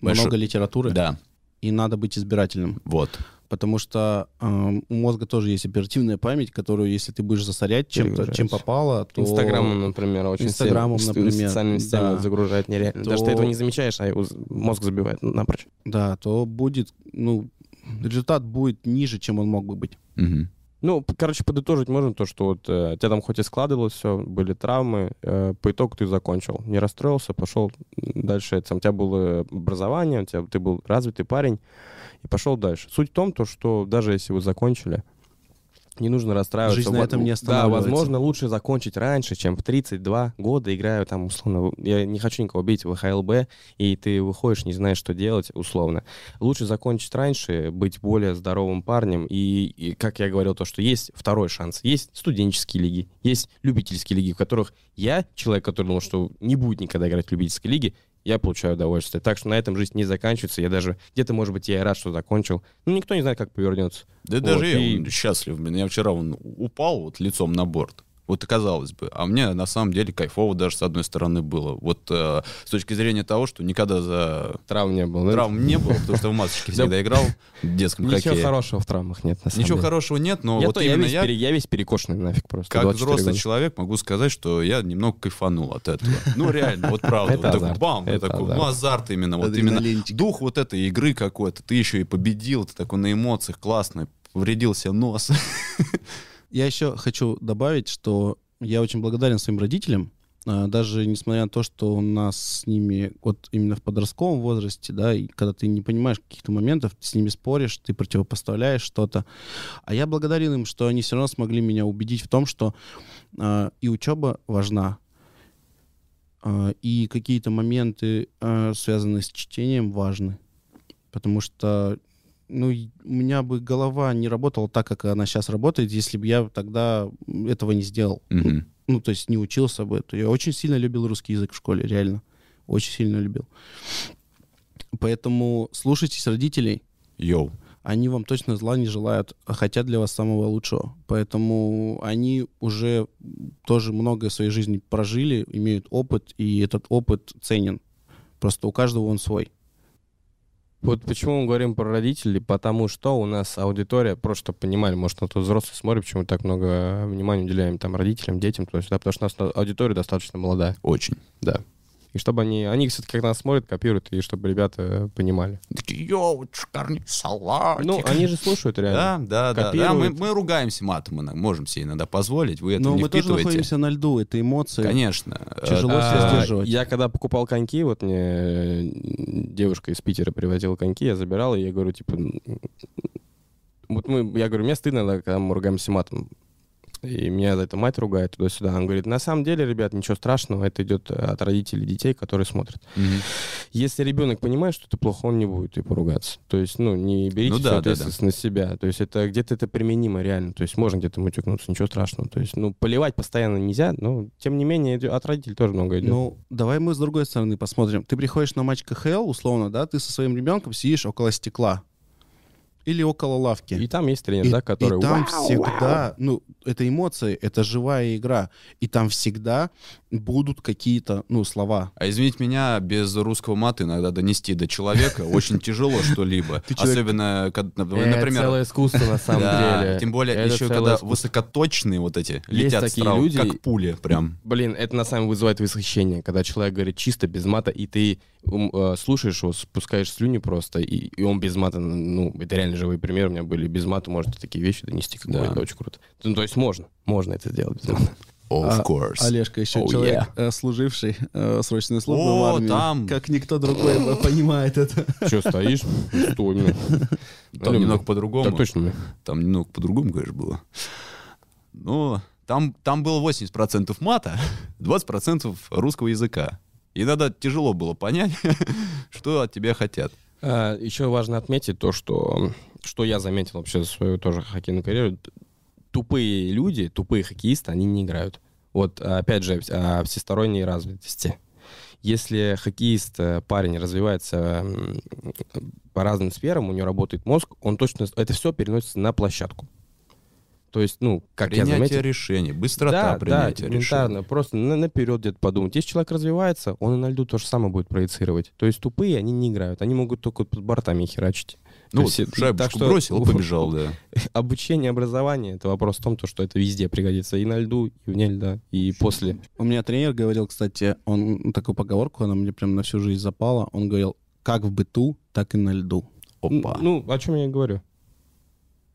Большой- много литературы, да, и надо быть избирательным. вот. Потому что а, у мозга тоже есть оперативная память, которую, если ты будешь засорять чем-то, чем попало, то... Инстаграмом, например, очень Инстаграмом, сильно, например, социальными сетями да. загружает нереально. То- Даже ты этого не замечаешь, а мозг забивает напрочь. Да, то будет, ну, результат будет ниже, чем он мог бы быть. Мгм. Ну, короче, подытожить можно то, что вот э, тебя там хоть и складывалось все, были травмы, э, по итогу ты закончил. Не расстроился, пошел дальше. Это, у тебя было образование, у тебя, ты был развитый парень, и пошел дальше. Суть в том, то, что даже если вы закончили, не нужно расстраиваться. Жизнь на этом не Да, возможно, лучше закончить раньше, чем в 32 года, играю там, условно, я не хочу никого бить в ХЛБ, и ты выходишь, не знаешь, что делать, условно. Лучше закончить раньше, быть более здоровым парнем, и, и, как я говорил, то, что есть второй шанс. Есть студенческие лиги, есть любительские лиги, в которых я, человек, который думал, что не будет никогда играть в любительской лиге, я получаю удовольствие. Так что на этом жизнь не заканчивается. Я даже где-то, может быть, я и рад, что закончил. Ну, никто не знает, как повернется. Да Вот, даже я и- вон счастлив, блин. Я вчера вон упал вот лицом на борт. Вот и казалось бы. А мне на самом деле кайфово даже с одной стороны было. Вот э, с точки зрения того, что никогда за Травм не было. да? травм не было, потому что в масочке всегда играл в детском Ничего хоккее. хорошего в травмах нет, на самом Ничего деле. хорошего нет, но я, вот то, я, именно весь я, весь перекошенный нафиг просто. как 24 взрослый года. человек, могу сказать, что я немного кайфанул от этого. Ну, реально, вот правда. Это Вот такой бам, Это такой, азарт. ну, азарт именно. Вот именно дух вот этой игры какой-то. Ты еще и победил, ты такой на эмоциях, классно, повредил себе нос. Я еще хочу добавить, что я очень благодарен своим родителям, а, даже несмотря на то, что у нас с ними вот именно в подростковом возрасте, да, и когда ты не понимаешь каких-то моментов, ты с ними споришь, ты противопоставляешь что-то. А я благодарен им, что они все равно смогли меня убедить в том, что а, и учеба важна, а, и какие-то моменты, а, связанные с чтением, важны. Потому что ну, у меня бы голова не работала так, как она сейчас работает, если бы я тогда этого не сделал. Мгм. Ну, то есть не учился бы. Я очень сильно любил русский язык в школе, реально. Очень сильно любил. Поэтому слушайтесь родителей. Йоу. Они вам точно зла не желают, а хотят для вас самого лучшего. Поэтому они уже тоже многое в своей жизни прожили, имеют опыт, и этот опыт ценен. Просто у каждого он свой. Вот почему мы говорим про родителей, потому что у нас аудитория, просто понимали, может, на то взрослый смотрит, почему мы так много внимания уделяем там родителям, детям, то есть, да, потому что у нас аудитория достаточно молодая, Очень. да. И чтобы они, они, кстати, как нас смотрят, копируют, и чтобы ребята понимали. Такие, йоу, шикарный салатик. Ну, они же слушают реально. Да, да, да. да. Мы, Копируют. мы ругаемся матом, мы можем себе иногда позволить, вы это Но не мы тоже впитываете. находимся на льду, это эмоции. Конечно. Тяжело Э, себя А, сдерживать. Я когда покупал коньки, вот мне э, девушка из Питера привозила коньки, я забирал, и я говорю, типа, вот мы, я говорю, мне стыдно, да, когда мы ругаемся матом. И меня за это мать ругает туда-сюда. Он говорит, на самом деле, ребят, ничего страшного, это идет от родителей детей, которые смотрят. мгм. Если ребенок понимает, что это плохо, он не будет и поругаться. То есть, ну, не берите Ну да, да, ответственность на себя. То есть это где-то это применимо реально. То есть можно где-то мутюкнуться, ничего страшного. То есть, ну, поливать постоянно нельзя, но тем не менее от родителей тоже много идет. Ну, давай мы с другой стороны посмотрим. Ты приходишь на матч КХЛ, условно, да, ты со своим ребенком сидишь около стекла или около лавки. И там есть тренер, И- да, который... и там «Вау, всегда, ну, это эмоции, это живая игра. И там всегда будут какие-то, ну, слова. А извините меня, без русского мата иногда донести до человека очень тяжело что-либо. Особенно, когда, Это например... целое искусство на самом деле. Тем более еще когда высокоточные вот эти летят сразу, люди- как пули прям. Блин, это на самом деле вызывает восхищение, когда человек говорит чисто, без мата, и ты э, слушаешь его, спускаешь слюни просто, и, он без мата, ну, это реально живые примеры у меня были, без мата может такие вещи донести, как это очень круто. Ну, то есть можно, можно это сделать без мата. Of А, course. Олежка еще Oh, человек, yeah. э, служивший э, срочную службу О, в армии. там. Как никто другой понимает это. Че, стоишь? Стой, ну. Там немного Так по-другому. точно. Там немного по-другому, конечно, было. Но там, там было 80% мата, 20% русского языка. И иногда тяжело было понять, что от тебя хотят. А, еще важно отметить то, что, что я заметил вообще за свою тоже хоккейную карьеру. Тупые люди, тупые хоккеисты, они не играют. Вот, опять же, о всесторонней развитости. Если хоккеист, э, парень развивается по разным сферам, у него работает мозг, он точно... Это все переносится на площадку. То есть, ну, как я Принятие заметил... решений, быстрота да, да, принятия элементарно. решений. Просто на- наперед где-то подумать. Если человек развивается, он и на льду то же самое будет проецировать. То есть тупые они не играют. Они могут только под бортами херачить. Ну, вот есть, шайбочку так что- бросил, и побежал, да. Обучение, образование — это вопрос в том, то, что это везде пригодится. И на льду, и вне льда, и после. У меня тренер говорил, кстати, он такую поговорку, она мне прям на всю жизнь запала. Он говорил, как в быту, так и на льду. Опа. Ну, о чем я и говорю.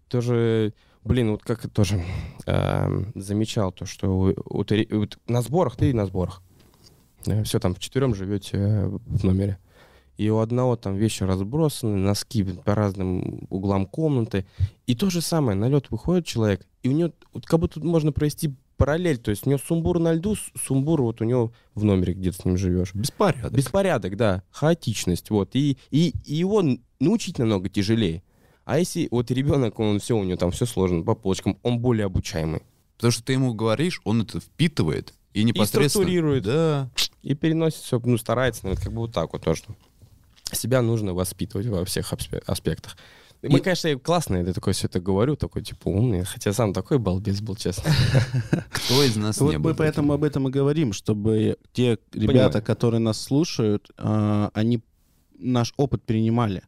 Тоже, блин, вот как тоже эм, замечал то, что у- у на сборах, ты на сборах. все там вчетвером живете э, в номере. И у одного там вещи разбросаны, носки по разным углам комнаты. И то же самое, на лед выходит человек, и у него вот как будто можно провести параллель. То есть у него сумбур на льду, сумбур вот у него в номере, где ты с ним живешь. Беспорядок. Беспорядок, да, хаотичность, вот. И, и, и его научить намного тяжелее. А если вот ребенок, он все, у него там все сложно по полочкам, он более обучаемый. Потому что ты ему говоришь, он это впитывает и непосредственно... структурирует. Да. И переносит все, ну, старается, наверное, как бы вот так вот тоже. Себя нужно воспитывать во всех аспе- аспектах. И Мы, конечно, я классно это такое все это говорю, такой, типа, умный, хотя сам такой балбес был, честно. Кто из нас Вот не был мы поэтому об этом и говорим, чтобы те ребята, которые нас слушают, а, они наш опыт перенимали.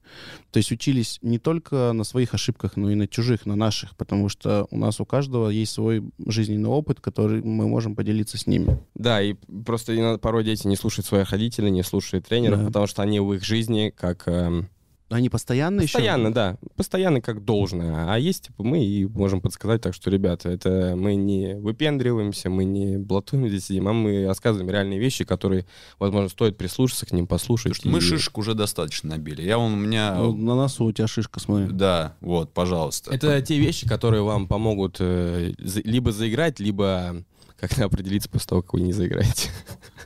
То есть учились не только на своих ошибках, но и на чужих, на наших, потому что у нас у каждого есть свой жизненный опыт, который мы можем поделиться с ними. Да, и просто порой дети не слушают своих родителей, не слушают тренеров, Да. потому что они в их жизни как... эм, Они постоянно, Постоянно, еще... да. Постоянно как должное. А есть, типа, мы и можем подсказать, так что, ребята, это мы не выпендриваемся, мы не блатуем здесь сидим, а мы рассказываем реальные вещи, которые, возможно, стоит прислушаться к ним, послушать. Что мы и- шишек уже достаточно набили. Я вон у меня... Ну, на носу у тебя шишка, смотри. Да, вот, пожалуйста. Это те вещи, которые вам помогут э, либо заиграть, либо как-то определиться после того, как вы не заиграете.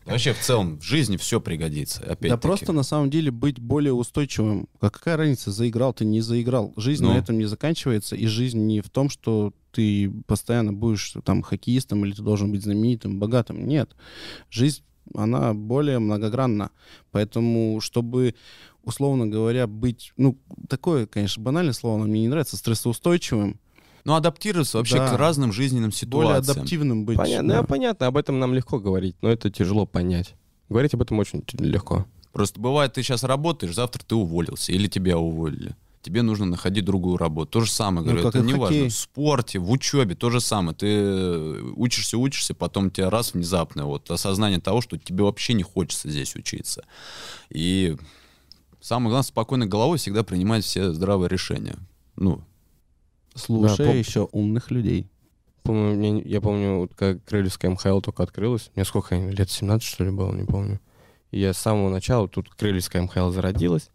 Вообще, в целом, в жизни все пригодится. Опять Да просто на самом деле быть более устойчивым. А какая разница, заиграл ты, не заиграл? Жизнь Ну. на этом не заканчивается, и жизнь не в том, что ты постоянно будешь там хоккеистом или ты должен быть знаменитым, богатым. Нет. Жизнь, она более многогранна. Поэтому, чтобы, условно говоря, быть, ну, такое, конечно, банальное слово, но мне не нравится, стрессоустойчивым, Ну, адаптироваться вообще Да. к разным жизненным более ситуациям. адаптивным быть. Понятно, да. да, понятно, об этом нам легко говорить, но это тяжело понять. Говорить об этом очень легко. Просто бывает, ты сейчас работаешь, завтра ты уволился, или тебя уволили. Тебе нужно находить другую работу. То же самое, Ну, говорю, как это не важно. В спорте, в учебе, то же самое. Ты э, учишься, учишься, потом у тебя раз внезапно вот осознание того, что тебе вообще не хочется здесь учиться. И самое главное, спокойной головой всегда принимать все здравые решения. Ну, Слушай Да, еще умных людей. Помню, мне- я помню, вот как Крыльевская МХЛ только открылась. Мне сколько, лет 17, что ли, было, не помню. И я с самого начала, тут Крыльевская МХЛ зародилась.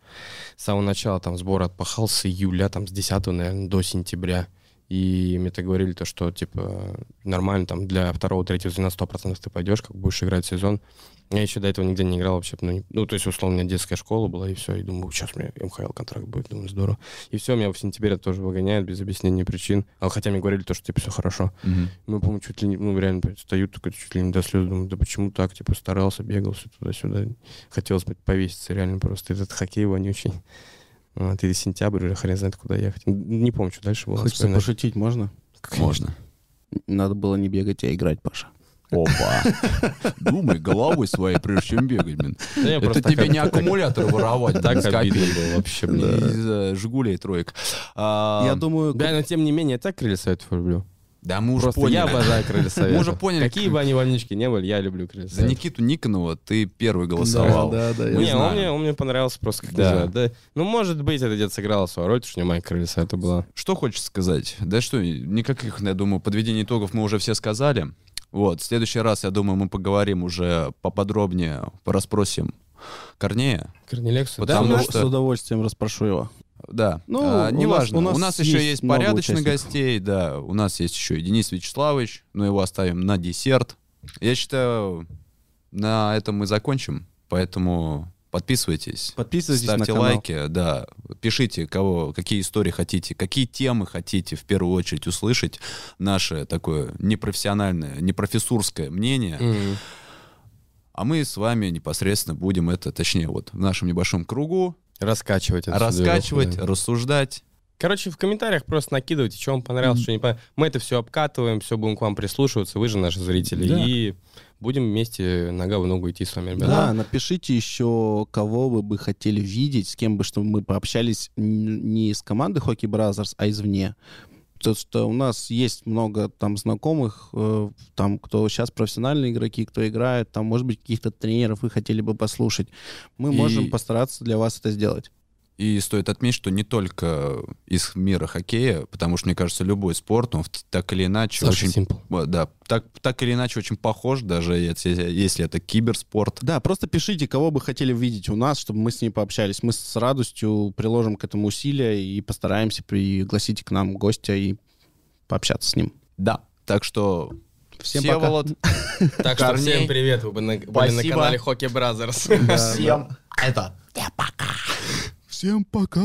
С самого начала там сбор отпахал с июля, там с 10, наверное, до сентября. И мне так говорили, то, что, типа, нормально, там, для второго, третьего звена 100% ты пойдешь, как будешь играть сезон. Я еще до этого нигде не играл вообще. Ну, не- ну, то есть, условно, у меня детская школа была, и все. И думаю, сейчас у меня МХЛ контракт будет, думаю, здорово. И все, меня в сентябре тоже выгоняют без объяснения причин. А хотя мне говорили то, что, типа, все хорошо. Мы, по-моему, чуть ли не, ну, реально встают такой чуть ли не до слез, думаю, да почему так, типа, старался, бегал все туда-сюда. Хотелось бы повеситься реально просто, этот хоккей вонючий. Вот, и сентябрь уже хрен знает, куда ехать. Не помню, что дальше было. Хочется вспоминать. пошутить, можно? можно. Надо было не бегать, а играть, Паша. Опа. Думай головой своей, прежде чем бегать, блин. Да Это тебе не аккумулятор воровать. Так обидно было вообще, блин. Из э, Жигулей троек. А, Я думаю, Да, но тем не менее, я так крылья советов люблю. Да мы уже Просто поняли. я обожаю крылья советов. Мы уже поняли, Какие бы они вонючки не были, я люблю крылья За. Никиту Никонова ты первый голосовал. Да, да, да. Не, он мне, он мне понравился просто как Да. да. Ну, может быть, это где-то сыграло свою роль, потому что у него моя крылья совета была. Что хочешь сказать? Да что, никаких, я думаю, подведений итогов мы уже все сказали. Вот, в следующий раз, я думаю, мы поговорим уже поподробнее, расспросим Корнея. Корнелекса, Потому Да, что- С удовольствием расспрошу его. Да, Ну, а, у неважно. У нас- у нас еще есть есть порядочных гостей, да. У нас есть еще и Денис Вячеславович, но его оставим на десерт. Я считаю, на этом мы закончим, поэтому подписывайтесь. Подписывайтесь Ставьте на канал. лайки, да. Пишите, кого, какие истории хотите, какие темы хотите в первую очередь услышать. Наше такое непрофессиональное, непрофессурское мнение. Мгм. А мы с вами непосредственно будем это, точнее, вот в нашем небольшом кругу Раскачивать. раскачивать, да. рассуждать. Короче, в комментариях просто накидывайте, что вам понравилось, что не понравилось. Мы это все обкатываем, все будем к вам прислушиваться, вы же наши зрители. Да. И будем вместе нога в ногу идти с вами, ребята. Да, напишите еще, кого вы бы хотели видеть, с кем бы, чтобы мы пообщались не из команды Hockey Brothers, а извне. То, что у нас есть много там знакомых, э, там, кто сейчас профессиональные игроки, кто играет, там, может быть, каких-то тренеров вы хотели бы послушать. Мы И- можем постараться для вас это сделать. И стоит отметить, что не только из мира хоккея, потому что, мне кажется, любой спорт, он так или иначе Саша очень... Вот, Да, так, так или иначе очень похож, даже если, если это киберспорт. Да, просто пишите, кого бы хотели видеть у нас, чтобы мы с ней пообщались. Мы с радостью приложим к этому усилия и постараемся пригласить к нам гостя и пообщаться с ним. Да. Так что Всем Всеволод, Так что Корней. всем привет, вы были на, были на Спасибо. канале Hockey Brothers. Всем это Всем пока!